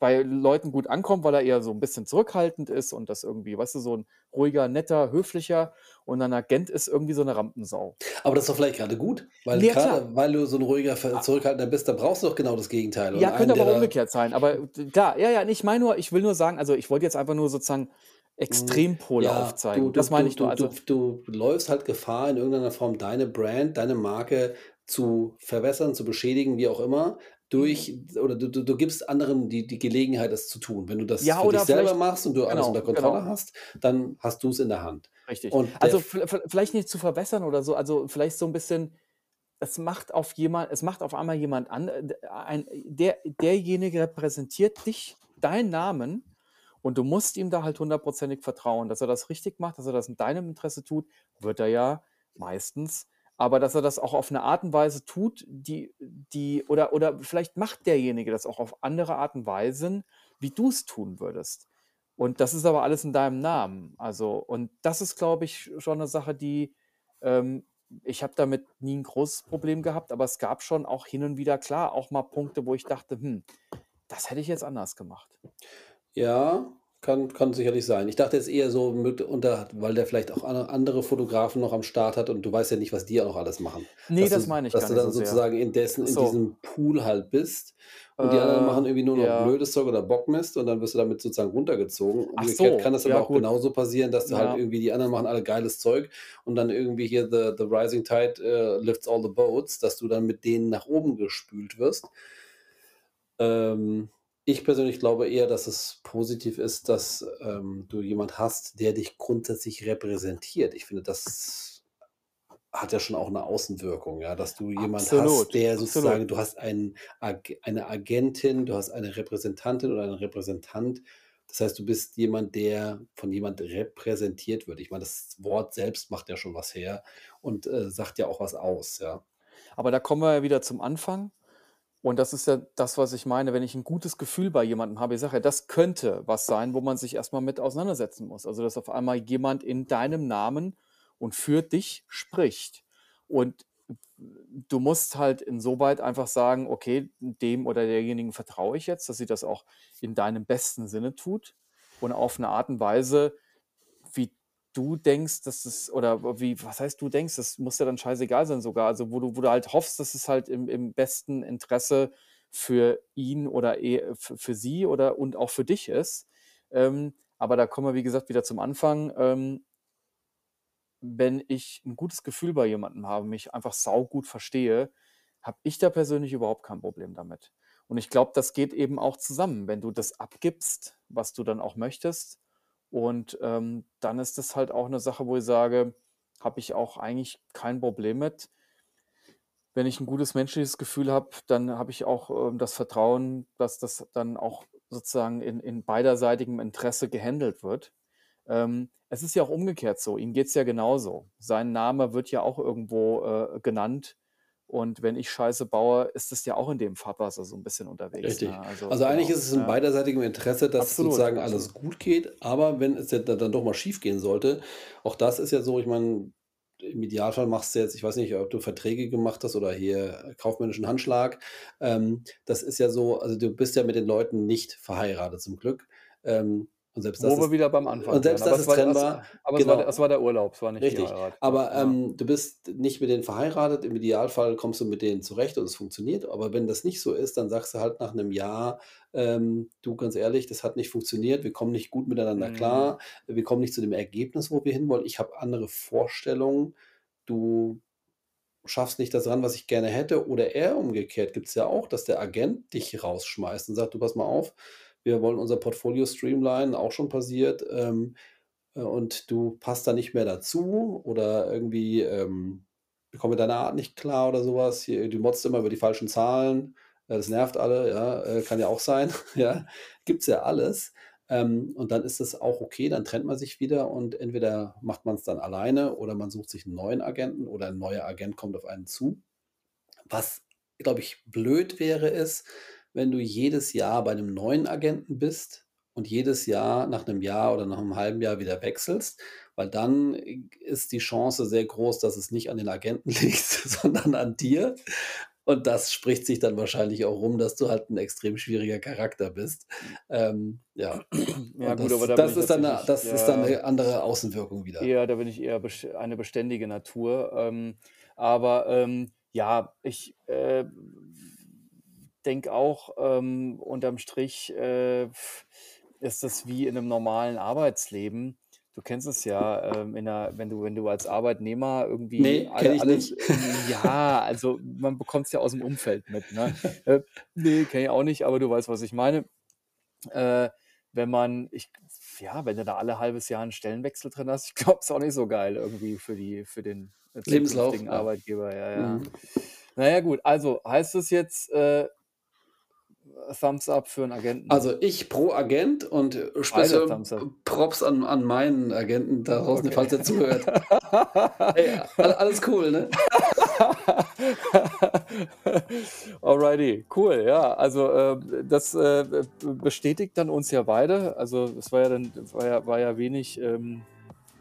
bei Leuten gut ankommt, weil er eher so ein bisschen zurückhaltend ist und das irgendwie weißt du, so ein ruhiger, netter, höflicher und ein Agent ist irgendwie so eine Rampensau. Aber das ist doch vielleicht gerade gut, weil Ja gerade weil du so 'n ruhiger, ver A zurückhaltender bist, da brauchst du doch genau das Gegenteil Ja, einen, könnte aber umgekehrt sein, aber klar, ja, ja, ich meine nur ich will nur sagen also, ich wollte jetzt einfach nur sozusagen Extrempole ja, du aufzeigen. du Das meine du ich nur. du du Also du läufst halt Gefahr, in irgendeiner Form deine Brand, deine Marke zu verwässern, zu beschädigen, wie auch immer, durch oder du du du gibst anderen die die Gelegenheit, das zu tun. Wenn du das ja, für dich selber machst und du alles unter genau, genau. Kontrolle hast, dann hast du's in der Hand. Richtig. Und Also, vielleicht nicht zu verbessern oder so, also, vielleicht so 'n bisschen es macht auf jemand es macht auf einmal jemand an äh, ein der derjenige repräsentiert dich, deinen Namen und du musst ihm da halt hundertprozentig vertrauen, dass er das richtig macht, dass er das in deinem Interesse tut, wird er ja meistens, aber dass er das auch auf 'ne Art und Weise tut, die die oder oder vielleicht macht derjenige das auch auf andere Art und Weisen, wie du's tun würdest. Und das ist aber alles in deinem Namen. Also und das ist, glaube ich, schon 'ne Sache, die ähm, ich habe damit nie 'n großes Problem gehabt, aber es gab schon auch hin und wieder, klar, auch mal Punkte, wo ich dachte: „Hm, das hätte ich jetzt anders gemacht.“ Ja, kann kann sicherlich sein. Ich dachte jetzt eher so mit unter weil der vielleicht auch andere Fotografen noch am Start hat und du weißt ja nicht, was die auch noch alles machen. Ne, Dass du das meine ich dass gar du nicht dann so sehr. sozusagen in dessen in so. diesem Pool halt bist und die anderen Äh, machen irgendwie nur noch ja. blödes Zeug oder Bockmist und dann wirst du damit sozusagen runtergezogen. Ach Umgekehrt kann so, das aber ja auch gut. genauso passieren, dass du halt Ja. irgendwie die anderen machen alle geiles Zeug und dann irgendwie hier the the rising tide, äh, lifts all the boats, dass du dann mit denen nach oben gespült wirst. Ähm, ich persönlich glaube eher, dass es positiv ist, dass, ähm, du jemand hast, der dich grundsätzlich repräsentiert. Ich finde, das hat ja schon auch 'ne Außenwirkung, ja, dass du jemand hast, Absolut, der absolut. sozusagen du hast einen eine Agentin, du hast eine Repräsentantin oder einen Repräsentant. Das heißt, du bist jemand, der von jemand repräsentiert wird. Ich meine, das Wort selbst macht ja schon was her und, äh, sagt ja auch was aus, ja. Aber da kommen wir ja wieder zum Anfang und das ist ja das, was ich meine, wenn ich 'n gutes Gefühl bei jemandem habe. Ich sage ja, das könnte was sein, wo man sich erst mal mit auseinandersetzen muss. Also, dass auf einmal jemand in deinem Namen und für dich spricht. Und du musst halt insoweit einfach sagen: „Okay, dem oder derjenigen vertraue ich jetzt, dass sie das auch in deinem besten Sinne tut und auf 'ne Art und Weise, du denkst, dass es oder wie was heißt du denkst? Das muss dir dann scheißegal sein sogar. Also, wo du wo du halt hoffst, dass es halt im im besten Interesse für ihn oder eh f für sie oder und auch für dich ist. Ähm, aber da kommen wir, wie gesagt, wieder zum Anfang. Ähm wenn ich 'n gutes Gefühl bei jemandem habe, mich einfach saugut verstehe, habe ich da persönlich überhaupt kein Problem damit. Und ich glaube, das geht eben auch zusammen, wenn du das abgibst, was du dann auch möchtest. Und, ähm, dann ist das halt auch 'ne Sache, wo ich sage, habe ich auch eigentlich kein Problem mit. Wenn ich 'n gutes menschliches Gefühl habe, dann habe ich auch, ähm, das Vertrauen, dass das dann auch sozusagen in in beiderseitigem Interesse gehandelt wird. Ähm, es ist ja auch umgekehrt so, ihm geht's ja genauso. Sein Name wird ja auch irgendwo, äh, genannt und wenn ich Scheiße baue, ist es ja auch in dem Fahrwasser so 'n bisschen unterwegs, ne? Richtig. Also, Also, eigentlich genau, ist es in ja. beiderseitigem Interesse, dass Absolut, sozusagen alles gut geht, aber wenn es ja da dann doch mal schiefgehen sollte auch das ist ja so, ich meine, im Idealfall machst du jetzt ich weiß nicht, ob du Verträge gemacht hast oder hier kaufmännischen Handschlag. Ähm, das ist ja so also, du bist ja mit den Leuten nicht verheiratet zum Glück. Ähm, und selbst das Wo wir ist wieder beim und Anfang wären, selbst das ist trennbar. aber es war der es Genau. war der Urlaub, es war nicht die Richtig. Aber, ja. ähm, du bist nicht mit denen verheiratet. Im Idealfall kommst du mit denen zurecht und es funktioniert. Aber wenn das nicht so ist, dann sagst du halt nach 'nem Jahr, ähm: „Du, ganz ehrlich, das hat nicht funktioniert. Wir kommen nicht gut miteinander Mhm. klar. Wir kommen nicht zu dem Ergebnis, wo wir hinwollen. Ich habe andere Vorstellungen. Du“ schaffst nicht das ran, was ich gerne hätte. Oder eher umgekehrt gibt es ja auch, dass der Agent dich rausschmeißt und sagt: „Du, pass mal auf, wir wollen unser Portfolio streamlinen“, auch schon passiert, ähm, äh, und du passt da nicht mehr dazu oder irgendwie, ähm, wir kommen mit deiner Art nicht klar oder sowas. Hier, du motzt immer über die falschen Zahlen, äh, das nervt alle, ja, äh, kann ja auch sein, ja. Gibt's ja alles. Ähm, und dann ist das auch okay, dann trennt man sich wieder und entweder macht man es dann alleine oder man sucht sich einen neuen Agenten oder ein neuer Agent kommt auf einen zu. Was, glaube ich, blöd wäre, ist, wenn du jedes Jahr bei einem neuen Agenten bist und jedes Jahr nach einem Jahr oder nach einem halben Jahr wieder wechselst, weil dann ist die Chance sehr groß, dass es nicht an den Agenten liegt, sondern an dir. Und das spricht sich dann wahrscheinlich auch rum, dass du halt ein extrem schwieriger Charakter bist. Ähm, ja. Ja gut, das aber da das ist dann 'ne tatsächlich das ist dann ja, 'ne andere Außenwirkung wieder. eher da bin ich eher eine beständige Natur. Ähm, aber, ähm, ja, ich, äh, denke auch, ähm, unterm Strich, äh, ist das wie in 'nem normalen Arbeitsleben. Du kennst es ja, ähm, in 'ner wenn du wenn du als Arbeitnehmer irgendwie Ne, kenne alle ich alles nicht. ja, also, man bekommt's ja aus'm Umfeld mit, ne? Äh, ne, kenne ich auch nicht, aber du weißt, was ich meine. Äh, wenn man ich ja, wenn du da alle halbes Jahr 'n Stellenwechsel drin hast, ich glaube, ist auch nicht so geil irgendwie für die für den, äh, Lebenslauf. Arbeitgeber, ja, ja. Mhm. Na ja, gut, also heißt es jetzt, äh Thumbs up für 'n Agenten? Also, ich pro Agent und, äh, up. Props an an meinen Agenten da draußen, Okay. falls er zuhört. Ey, all alles cool, ne? Alrighty, cool, ja. Also, ähm, das, äh, bestätigt dann uns ja beide. Also, es war ja dann war ja war ja wenig, ähm,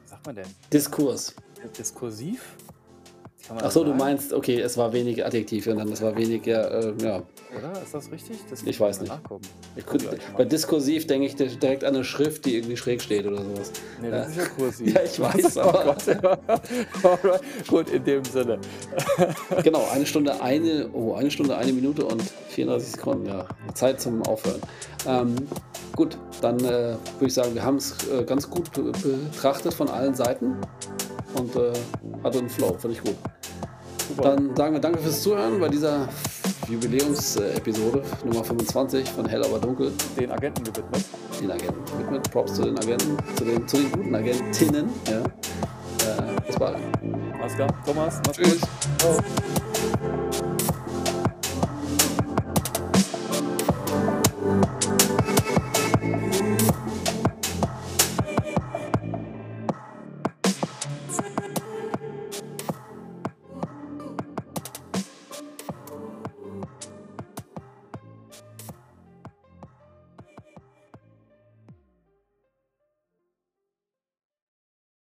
wie sagt man denn? Diskurs. Äh, diskursiv? Kann man Ach das so, du meinst, okay, es war wenig Adjektive und dann es war wenig, ja, äh, ja. Oder? Ist das richtig? Das Ich weiß nicht. Ich gleich bei diskursiv denke ich di direkt an 'ne Schrift, die irgendwie schräg steht oder so was. Ne, Ja. das ist ja kursiv. Ja, ich weiß, Oh aber Gott. Alright, gut, in dem Sinne. Genau, 1 Stunde, eine oh, 1 Stunde, 1 Minute und 34 Sekunden, ja. Zeit zum Aufhören. Ähm, gut, dann, äh, würde ich sagen, wir haben's, äh, ganz gut be betrachtet von allen Seiten und, äh, hatte 'n Flow, fand ich gut. Super. Dann sagen wir danke fürs Zuhören bei dieser Jubiläums äh, Episode Nummer 25 von Hell aber dunkel, Den Agenten gewidmet. den Agenten gewidmet. Props zu den Agenten, zu den zu den guten Agentinnen, ja. Äh, bis bald. Alles klar. Thomas, mach's Tschüss. gut. Tschau.